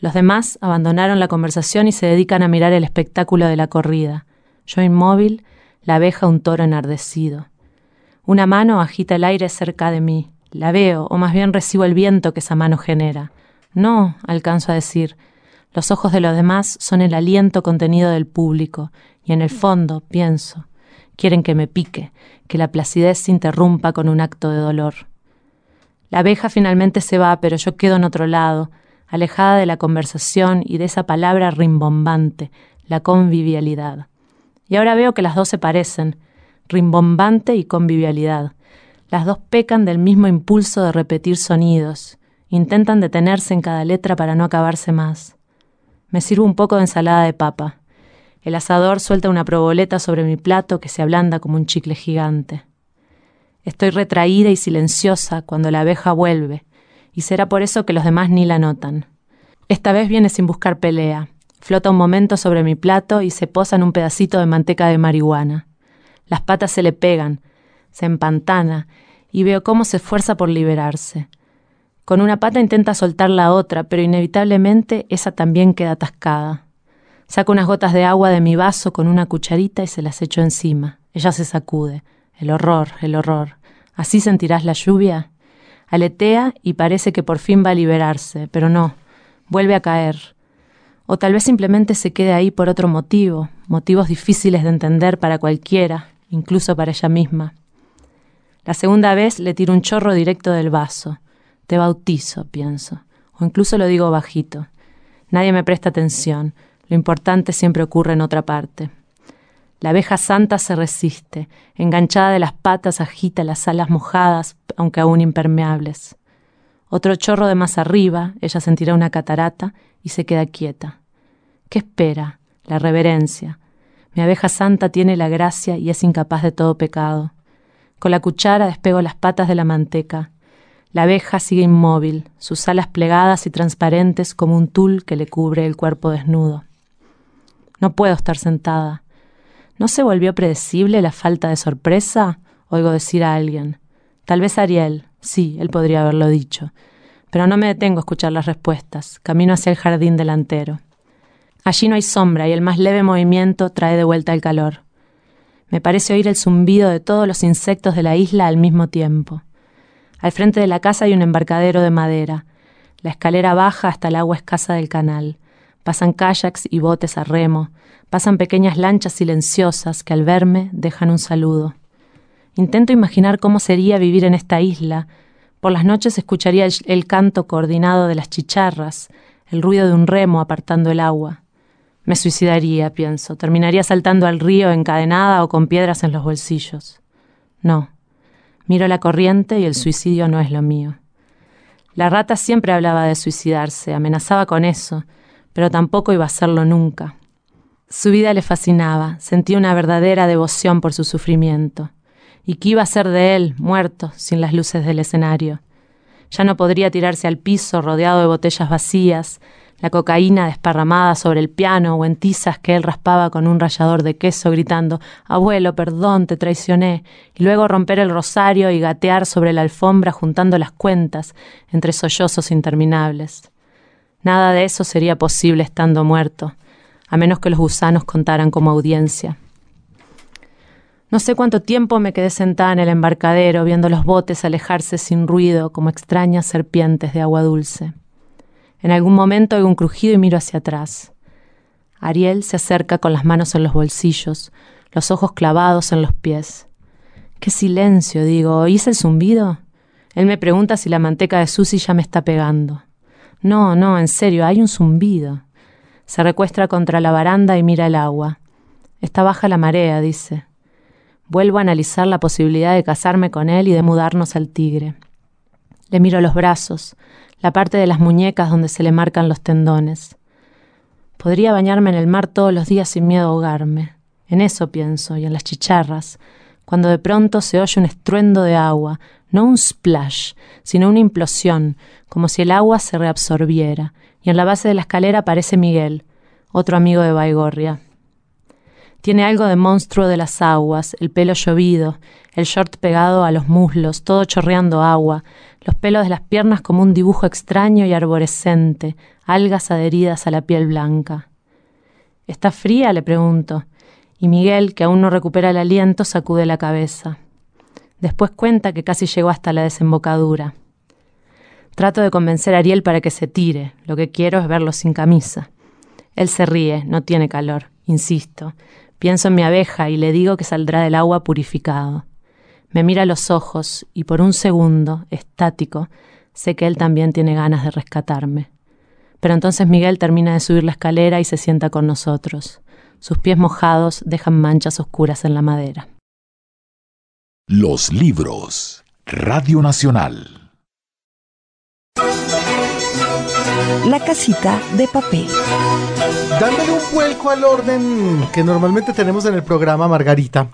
Los demás abandonaron la conversación y se dedican a mirar el espectáculo de la corrida. Yo inmóvil, la abeja un toro enardecido. Una mano agita el aire cerca de mí. La veo, o más bien recibo el viento que esa mano genera. No, alcanzo a decir. Los ojos de los demás son el aliento contenido del público, y en el fondo, pienso, quieren que me pique, que la placidez se interrumpa con un acto de dolor. La abeja finalmente se va, pero yo quedo en otro lado, alejada de la conversación y de esa palabra rimbombante, la convivialidad. Y ahora veo que las dos se parecen, rimbombante y convivialidad. Las dos pecan del mismo impulso de repetir sonidos, intentan detenerse en cada letra para no acabarse más. Me sirvo un poco de ensalada de papa. El asador suelta una proboleta sobre mi plato que se ablanda como un chicle gigante. Estoy retraída y silenciosa cuando la abeja vuelve, y será por eso que los demás ni la notan. Esta vez viene sin buscar pelea, flota un momento sobre mi plato y se posa en un pedacito de manteca de marihuana. Las patas se le pegan, se empantana y veo cómo se esfuerza por liberarse. Con una pata intenta soltar la otra, pero inevitablemente esa también queda atascada. Saco unas gotas de agua de mi vaso con una cucharita y se las echo encima. Ella se sacude. El horror, el horror. ¿Así sentirás la lluvia? Aletea y parece que por fin va a liberarse, pero no. Vuelve a caer. O tal vez simplemente se quede ahí por otro motivo, motivos difíciles de entender para cualquiera, incluso para ella misma. La segunda vez le tiro un chorro directo del vaso. Te bautizo, pienso. O incluso lo digo bajito. Nadie me presta atención. Lo importante siempre ocurre en otra parte. La abeja santa se resiste, enganchada de las patas agita las alas mojadas, aunque aún impermeables. Otro chorro de más arriba, ella sentirá una catarata y se queda quieta. ¿Qué espera? La reverencia. Mi abeja santa tiene la gracia y es incapaz de todo pecado. Con la cuchara despego las patas de la manteca. La abeja sigue inmóvil, sus alas plegadas y transparentes como un tul que le cubre el cuerpo desnudo. No puedo estar sentada. ¿No se volvió predecible la falta de sorpresa? Oigo decir a alguien. Tal vez Ariel, sí, él podría haberlo dicho. Pero no me detengo a escuchar las respuestas. Camino hacia el jardín delantero. Allí no hay sombra y el más leve movimiento trae de vuelta el calor. Me parece oír el zumbido de todos los insectos de la isla al mismo tiempo. Al frente de la casa hay un embarcadero de madera. La escalera baja hasta el agua escasa del canal. Pasan kayaks y botes a remo. Pasan pequeñas lanchas silenciosas que al verme dejan un saludo. Intento imaginar cómo sería vivir en esta isla. Por las noches escucharía el, canto coordinado de las chicharras, el ruido de un remo apartando el agua. Me suicidaría, pienso. Terminaría saltando al río encadenada o con piedras en los bolsillos. No. Miro la corriente y el suicidio no es lo mío. La rata siempre hablaba de suicidarse, amenazaba con eso, pero tampoco iba a hacerlo nunca. Su vida le fascinaba, sentía una verdadera devoción por su sufrimiento. ¿Y qué iba a ser de él, muerto, sin las luces del escenario? Ya no podría tirarse al piso rodeado de botellas vacías, la cocaína desparramada sobre el piano o en tizas que él raspaba con un rallador de queso gritando Abuelo, perdón, te traicioné, y luego romper el rosario y gatear sobre la alfombra juntando las cuentas entre sollozos interminables. Nada de eso sería posible estando muerto, a menos que los gusanos contaran como audiencia. No sé cuánto tiempo me quedé sentada en el embarcadero viendo los botes alejarse sin ruido como extrañas serpientes de agua dulce. En algún momento oigo un crujido y miro hacia atrás. Ariel se acerca con las manos en los bolsillos, los ojos clavados en los pies. ¡Qué silencio! digo. ¿Oís el zumbido? Él me pregunta si la manteca de Susy ya me está pegando. No, no, en serio, hay un zumbido. Se recuestra contra la baranda y mira el agua. Está baja la marea, dice. Vuelvo a analizar la posibilidad de casarme con él y de mudarnos al tigre. Le miro los brazos, la parte de las muñecas donde se le marcan los tendones. Podría bañarme en el mar todos los días sin miedo a ahogarme. En eso pienso, y en las chicharras, cuando de pronto se oye un estruendo de agua, no un splash, sino una implosión, como si el agua se reabsorbiera, y en la base de la escalera aparece Miguel, otro amigo de Baigorria. Tiene algo de monstruo de las aguas, el pelo llovido, el short pegado a los muslos, todo chorreando agua, los pelos de las piernas como un dibujo extraño y arborescente, algas adheridas a la piel blanca. ¿Está fría? le pregunto. Y Miguel, que aún no recupera el aliento, sacude la cabeza. Después cuenta que casi llegó hasta la desembocadura. Trato de convencer a Ariel para que se tire. Lo que quiero es verlo sin camisa. Él se ríe, no tiene calor, insisto. Pienso en mi abeja y le digo que saldrá del agua purificado. Me mira a los ojos y por un segundo, estático, sé que él también tiene ganas de rescatarme. Pero entonces Miguel termina de subir la escalera y se sienta con nosotros. Sus pies mojados dejan manchas oscuras en la madera. Los libros. Radio Nacional. La casita de papel. Dándole un vuelco al orden que normalmente tenemos en el programa, Margarita.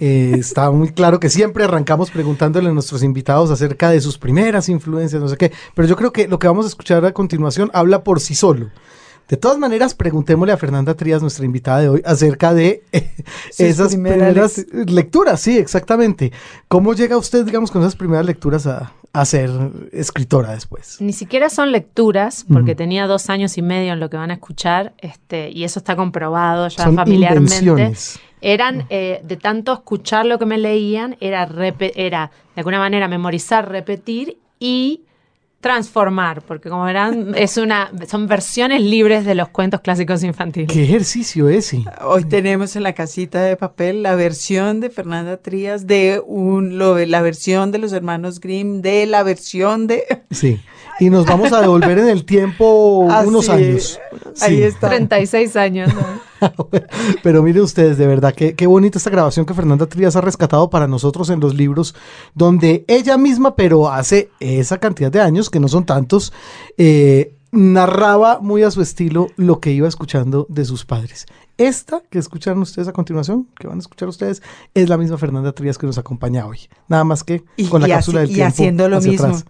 eh, está muy claro que siempre arrancamos preguntándole a nuestros invitados acerca de sus primeras influencias, no sé qué, pero yo creo que lo que vamos a escuchar a continuación habla por sí solo. De todas maneras, preguntémosle a Fernanda Trías, nuestra invitada de hoy, acerca de eh, esas primeras primeras lecturas, sí, exactamente. ¿Cómo llega usted, digamos, con esas primeras lecturas a, a ser escritora después? Ni siquiera son lecturas, porque tenía dos años y medio en lo que van a escuchar, este, y eso está comprobado ya Son familiarmente. invenciones. Eran, eh, de tanto escuchar lo que me leían, era, era de alguna manera memorizar, repetir y transformar, porque como verán, es una, son versiones libres de los cuentos clásicos infantiles. ¿Qué ejercicio ese? Hoy tenemos en la casita de papel la versión de Fernanda Trías de un, lo, la versión de los hermanos Grimm, de la versión de... Sí. Y nos vamos a devolver en el tiempo Así, unos años. Ahí Sí. está. 36 años. ¿no? (laughs) Pero miren ustedes, de verdad, qué, qué bonita esta grabación que Fernanda Trías ha rescatado para nosotros en los libros, donde ella misma, pero hace esa cantidad de años, que no son tantos, eh, narraba muy a su estilo lo que iba escuchando de sus padres. Esta que escuchan ustedes a continuación, que van a escuchar ustedes, es la misma Fernanda Trías que nos acompaña hoy. Nada más que Y- con la y cápsula del y tiempo. haciendo lo hacia mismo. atrás.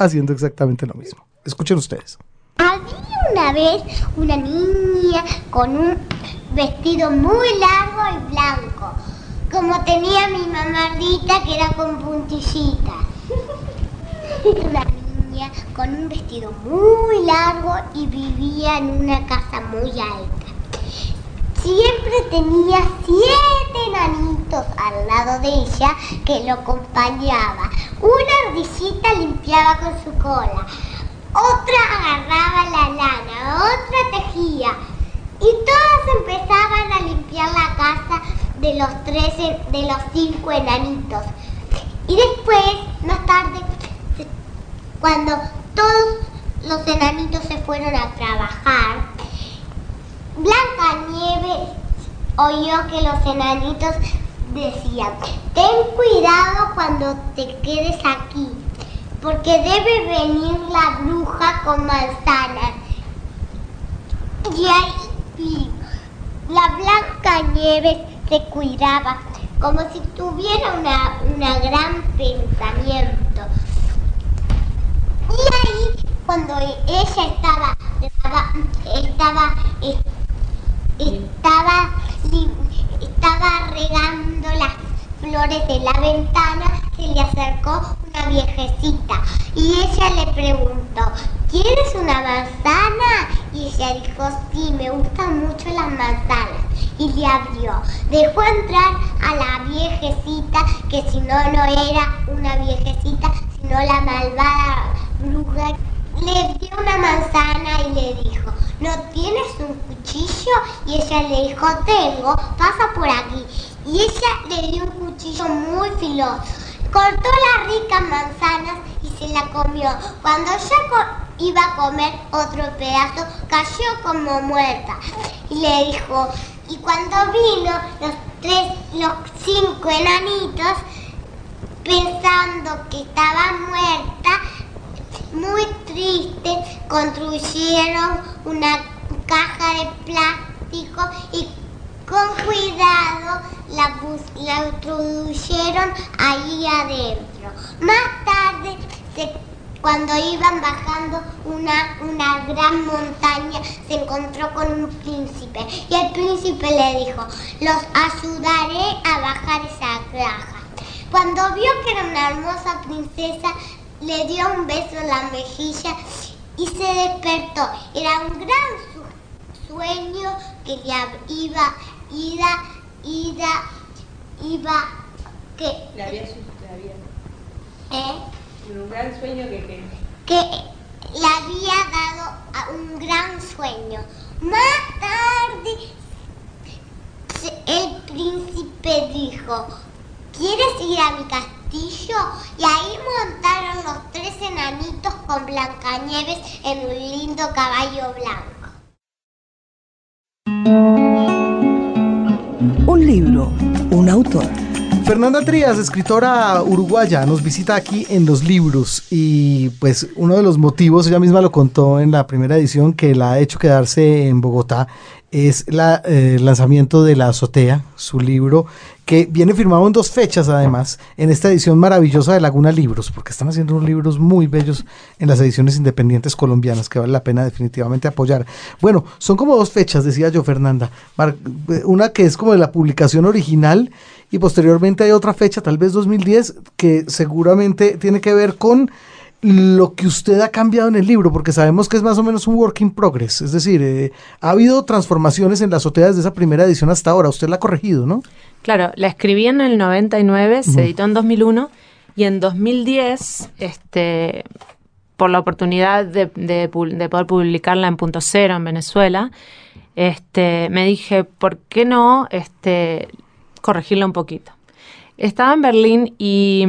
Haciendo exactamente lo mismo. Escuchen ustedes. Había una vez una niña con un vestido muy largo y blanco, como tenía mi mamardita que era con puntillitas. Una niña con un vestido muy largo y vivía en una casa muy alta. Siempre tenía siete enanitos al lado de ella que lo acompañaba. Una ardillita limpiaba con su cola, otra agarraba la lana, otra tejía. Y todas empezaban a limpiar la casa de los tres, de los cinco enanitos. Y después, más tarde, cuando todos los enanitos se fueron a trabajar, Blanca Nieves oyó que los enanitos decían, ten cuidado cuando te quedes aquí, porque debe venir la bruja con manzanas. Y ahí la Blanca Nieves se cuidaba, como si tuviera una, una gran pensamiento. Y ahí, cuando ella estaba, estaba, estaba, estaba, estaba regando las flores de la ventana, se le acercó una viejecita y ella le preguntó, ¿quieres una manzana? Y ella dijo, sí, me gustan mucho las manzanas. Y le abrió. Dejó entrar a la viejecita, que si no, no era una viejecita, sino la malvada bruja. Le dio una manzana y le dijo, ¿no tienes un cuchillo? Y ella le dijo, tengo, pasa por aquí. Y ella le dio un cuchillo muy filoso. Cortó las ricas manzanas y se la comió. Cuando ya iba a comer otro pedazo, cayó como muerta. Y le dijo, y cuando vino los tres, los cinco enanitos, pensando que estaba muerta, muy triste, construyeron una caja de plástico y con cuidado la, la introdujeron adentro. Más tarde, cuando iban bajando una, una gran montaña, se encontró con un príncipe y el príncipe le dijo, los ayudaré a bajar esa caja. Cuando vio que era una hermosa princesa, le dio un beso en la mejilla y se despertó. Era un gran su- sueño que le hab- iba, iba, ida, iba, que, Le había, ¿eh? un gran sueño que, que le había dado a un gran sueño. Más tarde, el príncipe dijo, ¿quieres ir a mi castillo? Y ahí montaron los tres enanitos con Blancanieves en un lindo caballo blanco. Un libro, un autor. Fernanda Trías, escritora uruguaya, nos visita aquí en los libros y pues uno de los motivos, ella misma lo contó en la primera edición que la ha hecho quedarse en Bogotá, es la, eh, el lanzamiento de La Azotea, su libro, que viene firmado en dos fechas además, en esta edición maravillosa de Laguna Libros, porque están haciendo unos libros muy bellos en las ediciones independientes colombianas que vale la pena definitivamente apoyar. Bueno, son como dos fechas, decía yo, Fernanda. Eh, Una que es como de la publicación original y posteriormente hay otra fecha, tal vez 2010, que seguramente tiene que ver con lo que usted ha cambiado en el libro, porque sabemos que es más o menos un work in progress, es decir, eh, ha habido transformaciones en la azotea desde esa primera edición hasta ahora, usted la ha corregido, ¿no? Claro, la escribí en el 99, se editó en 2001 y en 2010, este, por la oportunidad de, de de poder publicarla en punto cero en Venezuela, este, me dije, ¿por qué no este, corregirla un poquito? Estaba en Berlín y,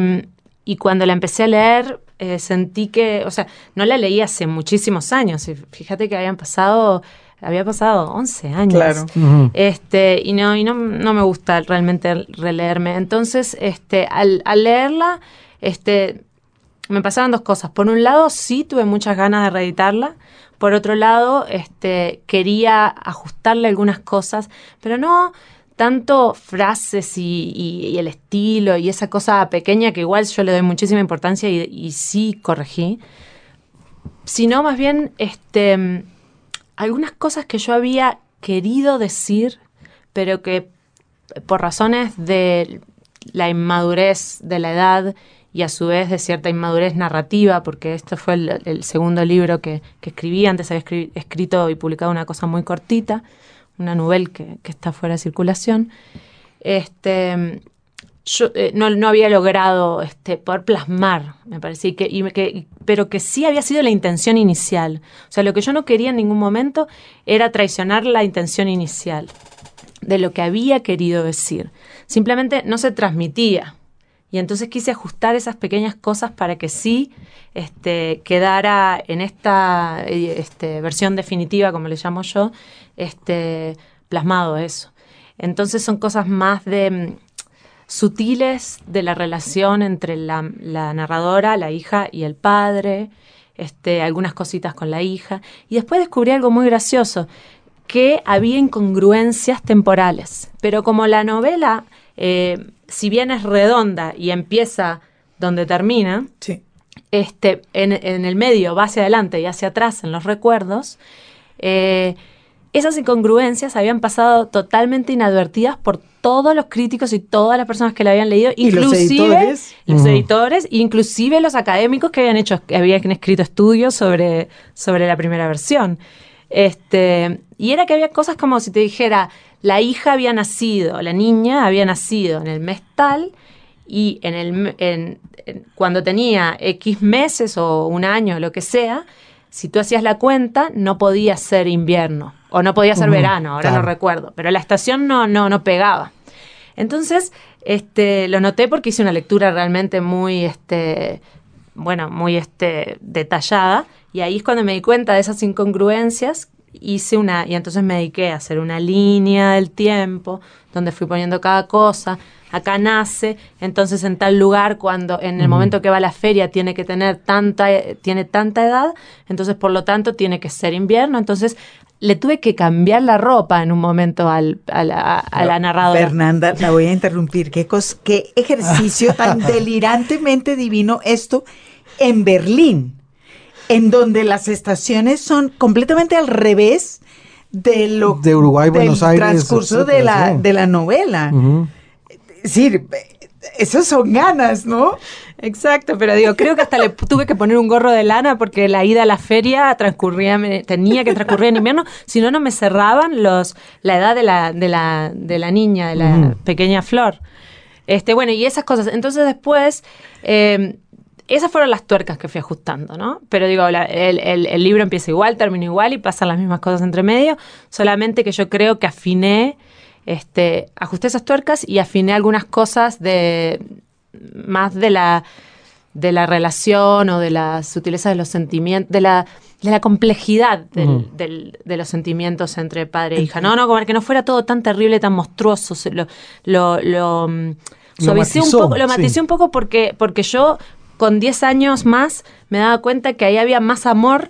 y cuando la empecé a leer eh, sentí que, o sea, no la leí hace muchísimos años, y fíjate que habían pasado, había pasado 11 años. Claro. Este, y no, y no, no me gusta realmente releerme. Entonces, este, al, al leerla, este, me pasaban dos cosas. Por un lado, sí tuve muchas ganas de reeditarla. Por otro lado, este, quería ajustarle algunas cosas, pero no tanto frases y, el estilo y esa cosa pequeña que igual yo le doy muchísima importancia y, sí corregí, sino más bien este, algunas cosas que yo había querido decir, pero que por razones de la inmadurez de la edad y a su vez de cierta inmadurez narrativa, porque este fue el, segundo libro que, escribí, antes había escri- escrito y publicado una cosa muy cortita, una novela que, está fuera de circulación, este, yo eh, no, no había logrado este, poder plasmar, me parecía, que, pero que sí había sido la intención inicial. O sea, lo que yo no quería en ningún momento era traicionar la intención inicial de lo que había querido decir. Simplemente no se transmitía. Y entonces quise ajustar esas pequeñas cosas para que sí este, quedara en esta este, versión definitiva, como le llamo yo, este, plasmado eso. Entonces son cosas más de mm, sutiles de la relación entre la, la narradora, la hija y el padre, este, algunas cositas con la hija. Y después descubrí algo muy gracioso, que había incongruencias temporales. Pero como la novela, eh, si bien es redonda y empieza donde termina, Sí. este, en, en el medio va hacia adelante y hacia atrás en los recuerdos, eh, esas incongruencias habían pasado totalmente inadvertidas por todos los críticos y todas las personas que la habían leído, ¿Y los inclusive editores? los editores, inclusive los académicos que habían hecho, que habían escrito estudios sobre, sobre la primera versión. Este, y era que había cosas como si te dijera, la hija había nacido, la niña había nacido en el mes tal y en el, me- en- en- cuando tenía X meses o un año, lo que sea, si tú hacías la cuenta, no podía ser invierno o no podía ser verano, ahora claro. no recuerdo, pero la estación no, no, no pegaba. Entonces, este, lo noté porque hice una lectura realmente muy, este, bueno, muy este, detallada. Y ahí es cuando me di cuenta de esas incongruencias. Hice una, y entonces me dediqué a hacer una línea del tiempo, donde fui poniendo cada cosa. Acá nace, entonces en tal lugar, cuando en el momento que va a la feria tiene que tener tanta, eh, tiene tanta edad, entonces por lo tanto tiene que ser invierno. Entonces le tuve que cambiar la ropa en un momento al, a, la, a la narradora. Fernanda, la voy a interrumpir. ¿Qué, cos- qué ejercicio tan (laughs) delirantemente divino esto en Berlín, en donde las estaciones son completamente al revés de lo De Uruguay, del Buenos Aires, transcurso de la, sí. de la novela. Ujú. Es decir, Esas son ganas, ¿no? Exacto, pero digo, creo que hasta le tuve que poner un gorro de lana porque la ida a la feria transcurría, me- tenía que transcurrir en invierno, si no, no me cerraban los, la edad de la, de la, de la niña, de la pequeña flor. Este, bueno, y esas cosas. Entonces después, eh, esas fueron las tuercas que fui ajustando, ¿no? Pero digo, la- el, el- el libro empieza igual, termina igual y pasan las mismas cosas entre medio, solamente que yo creo que afiné, este, ajusté esas tuercas y afiné algunas cosas de más de la de la relación o de la sutileza de los sentimientos, de la, de la complejidad del- del- de los sentimientos entre padre e hija. No, no, como que no fuera todo tan terrible, tan monstruoso. Lo, lo, lo, mm, Lo suavicé un poco, lo maticé sí. un poco porque, porque yo con 10 años más me daba cuenta que ahí había más amor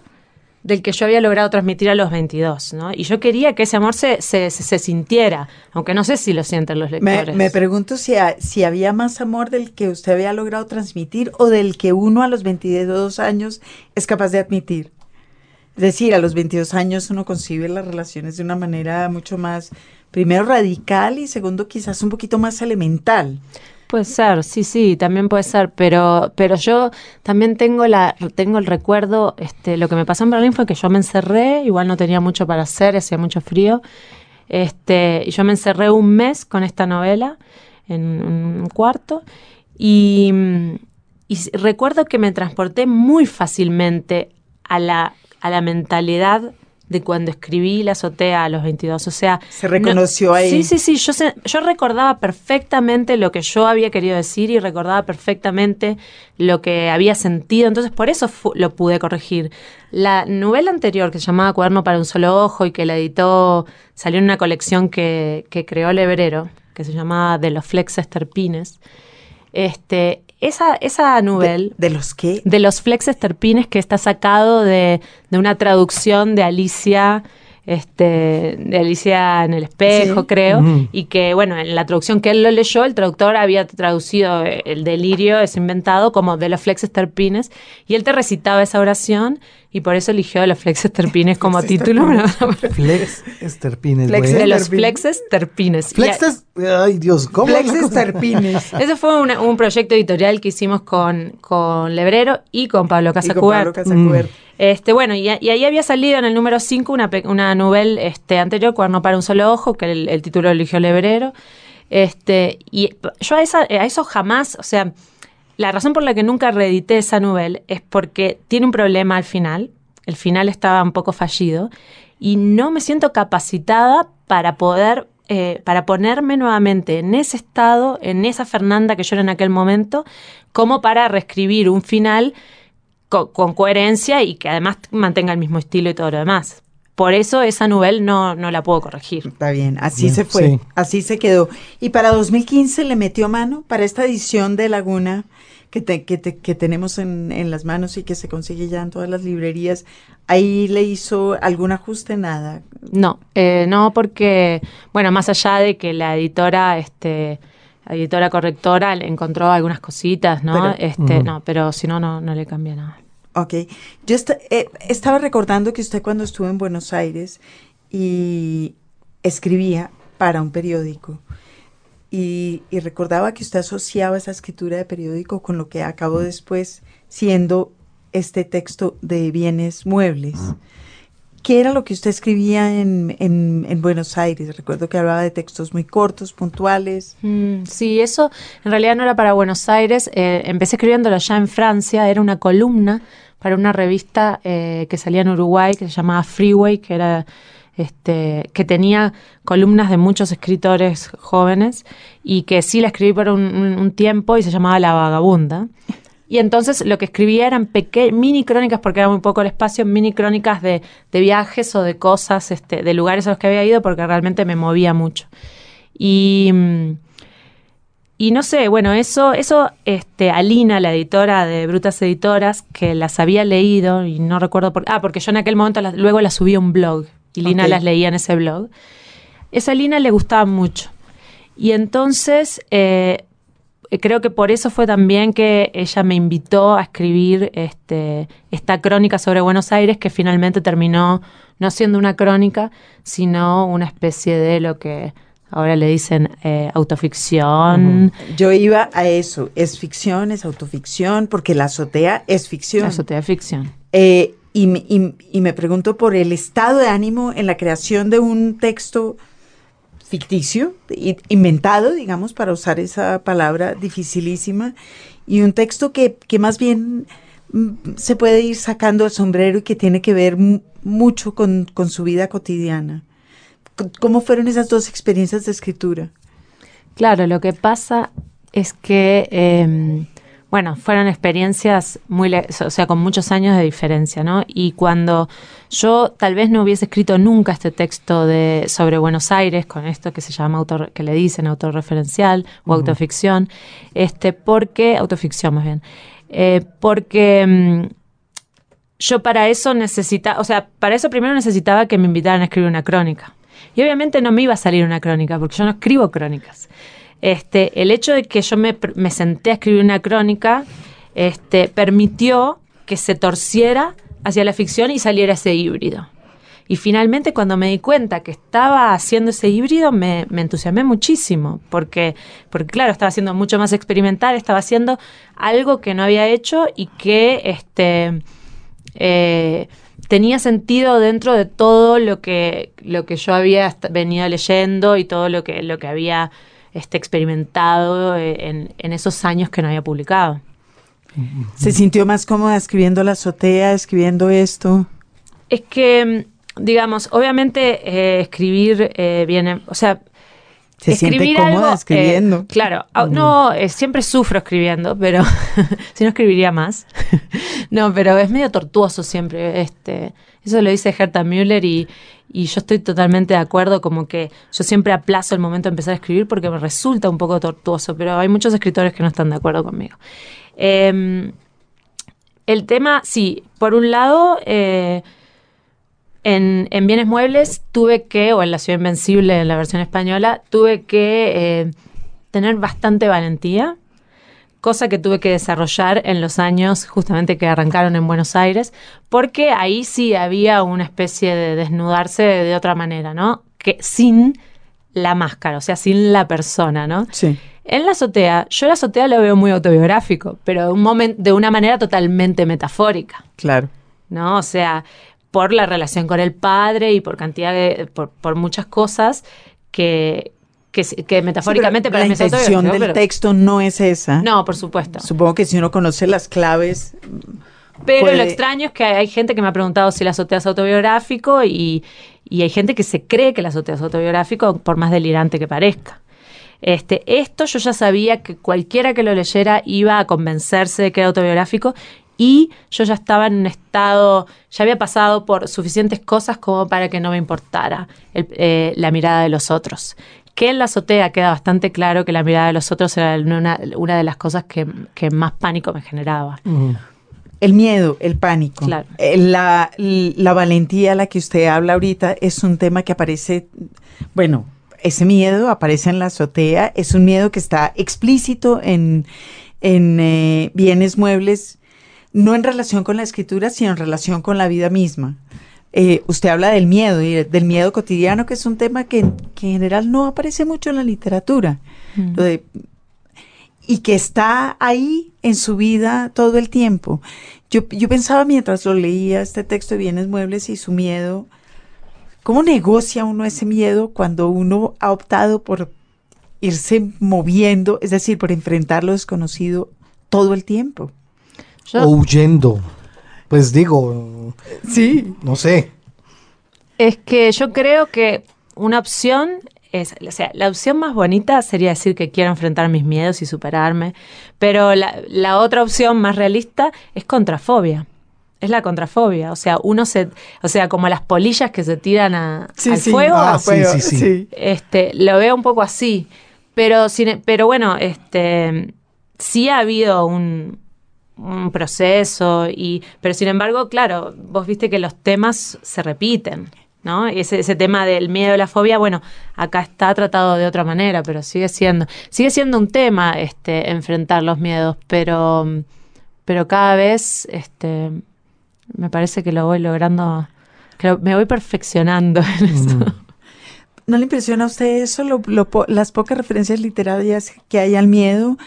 del que yo había logrado transmitir a los 22, ¿no? Y yo quería que ese amor se, se, se- se sintiera, aunque no sé si lo sienten los Me, lectores. me pregunto si, ha- si había más amor del que usted había logrado transmitir o del que uno a los 22 años es capaz de admitir. Es decir, a los 22 años uno concibe las relaciones de una manera mucho más, primero radical y segundo quizás un poquito más elemental. Puede ser, sí, sí, también puede ser, pero, pero yo también tengo la, tengo el recuerdo, este, lo que me pasó en Berlín fue que yo me encerré, igual no tenía mucho para hacer, hacía mucho frío, este, y yo me encerré un mes con esta novela en un cuarto y, y recuerdo que me transporté muy fácilmente a la, a la mentalidad de cuando escribí La azotea a los 22, o sea... Se reconoció ahí. Sí, sí, sí, yo, yo recordaba perfectamente lo que yo había querido decir y recordaba perfectamente lo que había sentido, entonces por eso lo pude corregir. La novela anterior que se llamaba Cuaderno para un solo ojo y que la editó, salió en una colección que, que creó Lebrero, que se llamaba De los flexes terpines, este, esa, esa ¿De, novela de los qué? de los flexes terpines que está sacado de, de una traducción de Alicia, este, de Alicia en el espejo, Sí. creo, y que, bueno, en la traducción que él lo leyó, el traductor había traducido el delirio, es inventado, como de los flexes terpines, y él te recitaba esa oración, y por eso eligió de los flexes terpines como título. Flex Esterpines, Flex de los terpines. flexes terpines. Y a- Flexes, ay Dios, ¿cómo? Flexes terpines. (laughs) ese fue una- un proyecto editorial que hicimos con, con Lebrero y con Pablo Casacuber. Este, bueno, y, y ahí había salido en el número 5 una, pe- una novela este, anterior, Cuerno para un solo ojo, que el, el título lo eligió Lebrero. Este, y yo a, esa, a eso jamás, o sea, la razón por la que nunca reedité esa novela es porque tiene un problema al final. El final estaba un poco fallido y no me siento capacitada para poder, eh, para ponerme nuevamente en ese estado, en esa Fernanda que yo era en aquel momento, como para reescribir un final co- con, coherencia y que además mantenga el mismo estilo y todo lo demás. Por eso esa novela no, no la puedo corregir. Está bien, así Bien, se fue, sí. así se quedó. Y para 2015 le metió mano para esta edición de Laguna que, te- que, te- que tenemos en, en las manos y que se consigue ya en todas las librerías. Ahí le hizo algún ajuste, nada. No, eh, no porque, bueno, más allá de que la editora, este, la editora correctora le encontró algunas cositas, ¿no? Pero- este, no, pero si no, no, no le cambia nada. Ok, yo eh, estaba recordando que usted cuando estuvo en Buenos Aires y escribía para un periódico y recordaba que usted asociaba esa escritura de periódico con lo que acabó después siendo este texto de bienes muebles. ¿Qué era lo que usted escribía en, en- en Buenos Aires? Recuerdo que hablaba de textos muy cortos, puntuales. Mm, sí, eso en realidad no era para Buenos Aires. eh, empecé escribiéndolo ya en Francia. Era una columna para una revista eh, que salía en Uruguay que se llamaba Freeway, que era este, que tenía columnas de muchos escritores jóvenes y que sí la escribí por un- un tiempo y se llamaba La Vagabunda. Y entonces lo que escribía eran peque- mini crónicas, porque era muy poco el espacio, mini crónicas de, de viajes o de cosas, este, de lugares a los que había ido, porque realmente me movía mucho. Y, mm, y no sé, bueno, eso, eso, este, Alina, la editora de Brutas Editoras, que las había leído, y no recuerdo por ah, porque yo en aquel momento las- luego las subí a un blog, y Lina las leía en ese blog. Esa Lina le gustaba mucho. Y entonces, eh, creo que por eso fue también que ella me invitó a escribir este, esta crónica sobre Buenos Aires, que finalmente terminó no siendo una crónica, sino una especie de lo que ahora le dicen eh, autoficción. Yo iba a eso, es ficción, es autoficción, porque la azotea es ficción. La azotea ficción. Eh, y, y- y me pregunto por el estado de ánimo en la creación de un texto ficticio, inventado, digamos, para usar esa palabra dificilísima, y un texto que, que más bien mm, se puede ir sacando el sombrero y que tiene que ver mu- mucho con, con su vida cotidiana. ¿Cómo fueron esas dos experiencias de escritura? Claro, lo que pasa es que, eh, bueno, fueron experiencias muy, o sea, con muchos años de diferencia, ¿no? Y cuando yo tal vez no hubiese escrito nunca este texto de sobre Buenos Aires, con esto que se llama auto, que le dicen autorreferencial o autoficción, este, porque, autoficción más bien, eh, porque mm, yo para eso necesitaba, o sea, para eso primero necesitaba que me invitaran a escribir una crónica. Y obviamente no me iba a salir una crónica, porque yo no escribo crónicas. Este, el hecho de que yo me, senté a escribir una crónica este, permitió que se torciera hacia la ficción y saliera ese híbrido. Y finalmente cuando me di cuenta que estaba haciendo ese híbrido me, entusiasmé muchísimo, porque, porque claro, estaba haciendo mucho más experimental, estaba haciendo algo que no había hecho y que este, eh, tenía sentido dentro de todo lo que, lo que yo había venido leyendo y todo lo que, lo que había este, experimentado eh, en, en esos años que no había publicado. ¿Se sintió más cómoda escribiendo la azotea, escribiendo esto? Es que, mm, digamos, obviamente eh, escribir eh, viene, o sea, Se siente cómoda algo, escribiendo. eh, claro, no, eh, siempre sufro escribiendo, pero (laughs) si no escribiría más. (laughs) no, pero es medio tortuoso siempre. Este, eso lo dice Herta Müller y, yo estoy totalmente de acuerdo, como que yo siempre aplazo el momento de empezar a escribir porque me resulta un poco tortuoso, pero hay muchos escritores que no están de acuerdo conmigo. Em, el tema, sí, por un lado, eh, en, en bienes muebles tuve que, o en La Ciudad Invencible, en la versión española, tuve que eh, tener bastante valentía, cosa que tuve que desarrollar en los años justamente que arrancaron en Buenos Aires, porque ahí sí había una especie de desnudarse de, de otra manera, ¿no? Que sin la máscara, o sea, sin la persona, ¿no? Sí. En la azotea, yo la azotea lo veo muy autobiográfico, pero de, un de una manera totalmente metafórica. Claro. ¿no? O sea, por la relación con el padre y por cantidad de, por, por muchas cosas que, que, que metafóricamente Sí, para la intención del pero- texto no es esa. No, por supuesto. Supongo que si uno conoce las claves, Pero puede- lo extraño es que hay gente que me ha preguntado si la azotea es autobiográfico y, y hay gente que se cree que la azotea es autobiográfico por más delirante que parezca. Este, esto yo ya sabía que cualquiera que lo leyera iba a convencerse de que era autobiográfico y yo ya estaba en un estado, ya había pasado por suficientes cosas como para que no me importara el- eh, la mirada de los otros. Que en la azotea queda bastante claro que la mirada de los otros era una, una de las cosas que, que más pánico me generaba. el miedo, el pánico, Claro. eh, la, la valentía a la que usted habla ahorita es un tema que aparece, bueno, ese miedo aparece en la azotea, es un miedo que está explícito en, en eh, bienes muebles, no en relación con la escritura, sino en relación con la vida misma. Eh, usted habla del miedo y del miedo cotidiano, que es un tema que, que en general no aparece mucho en la literatura. Lo de y que está ahí en su vida todo el tiempo. Yo, yo pensaba mientras lo leía este texto de bienes muebles y su miedo, ¿cómo negocia uno ese miedo cuando uno ha optado por irse moviendo, es decir, por enfrentar lo desconocido todo el tiempo? Yo- O huyendo. Pues digo, Sí. no sé. Es que yo creo que una opción es, o sea, la opción más bonita sería decir que quiero enfrentar mis miedos y superarme, pero la, la otra opción más realista es contrafobia. Es la contrafobia, o sea, uno se, o sea, como las polillas que se tiran a- al fuego, Ah, sí, sí, sí. este, lo veo un poco así. Pero, sin- pero bueno, este, sí ha habido un, un proceso, y, pero sin embargo, claro, vos viste que los temas se repiten, ¿no? Ese, ese tema del miedo y la fobia, bueno, acá está tratado de otra manera, pero sigue siendo, sigue siendo un tema este, enfrentar los miedos, pero, pero cada vez este, me parece que lo voy logrando, que lo- me voy perfeccionando en eso. ¿No le impresiona a usted eso, lo- lo po- las pocas referencias literarias que hay al miedo?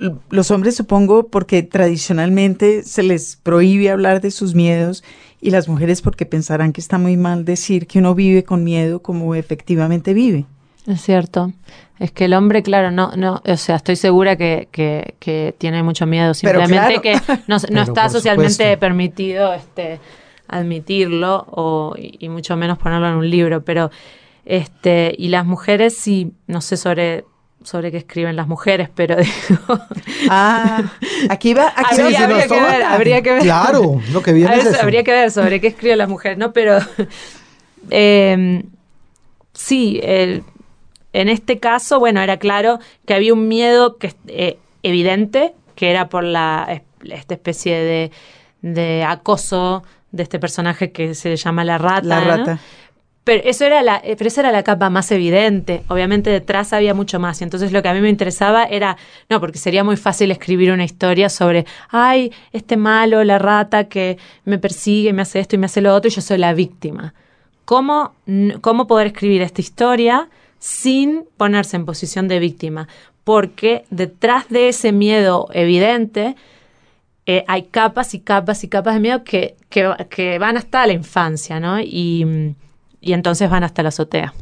L- Los hombres, supongo, porque tradicionalmente se les prohíbe hablar de sus miedos y las mujeres porque pensarán que está muy mal decir que uno vive con miedo como efectivamente vive. Es cierto. Es que el hombre, claro, no, no, o sea, estoy segura que, que, que tiene mucho miedo, simplemente claro. que no, (laughs) está socialmente supuesto. permitido este admitirlo o, y, y mucho menos ponerlo en un libro, pero este, y las mujeres sí, no sé sobre sobre qué escriben las mujeres, pero (laughs) digo, Ah, aquí va, aquí Habría- va- habría que ver, habría que ver. Claro, lo que viene A es eso. habría que ver sobre qué escriben las mujeres, ¿no? Pero eh, sí, el- en este caso, bueno, era claro que había un miedo que eh, evidente, que era por la es- esta especie de, de acoso de este personaje que se llama la rata. la ¿no? Pero eso era la, eh, pero esa era la capa más evidente. Obviamente detrás había mucho más. Y entonces lo que a mí me interesaba era, no, porque sería muy fácil escribir una historia sobre, ay, este malo, la rata que me persigue, me hace esto y me hace lo otro, y yo soy la víctima. ¿Cómo, cómo poder escribir esta historia sin ponerse en posición de víctima? Porque detrás de ese miedo evidente eh, hay capas y capas y capas de miedo que, que, que van hasta la infancia, ¿no? Y, mm, y entonces van hasta la azotea.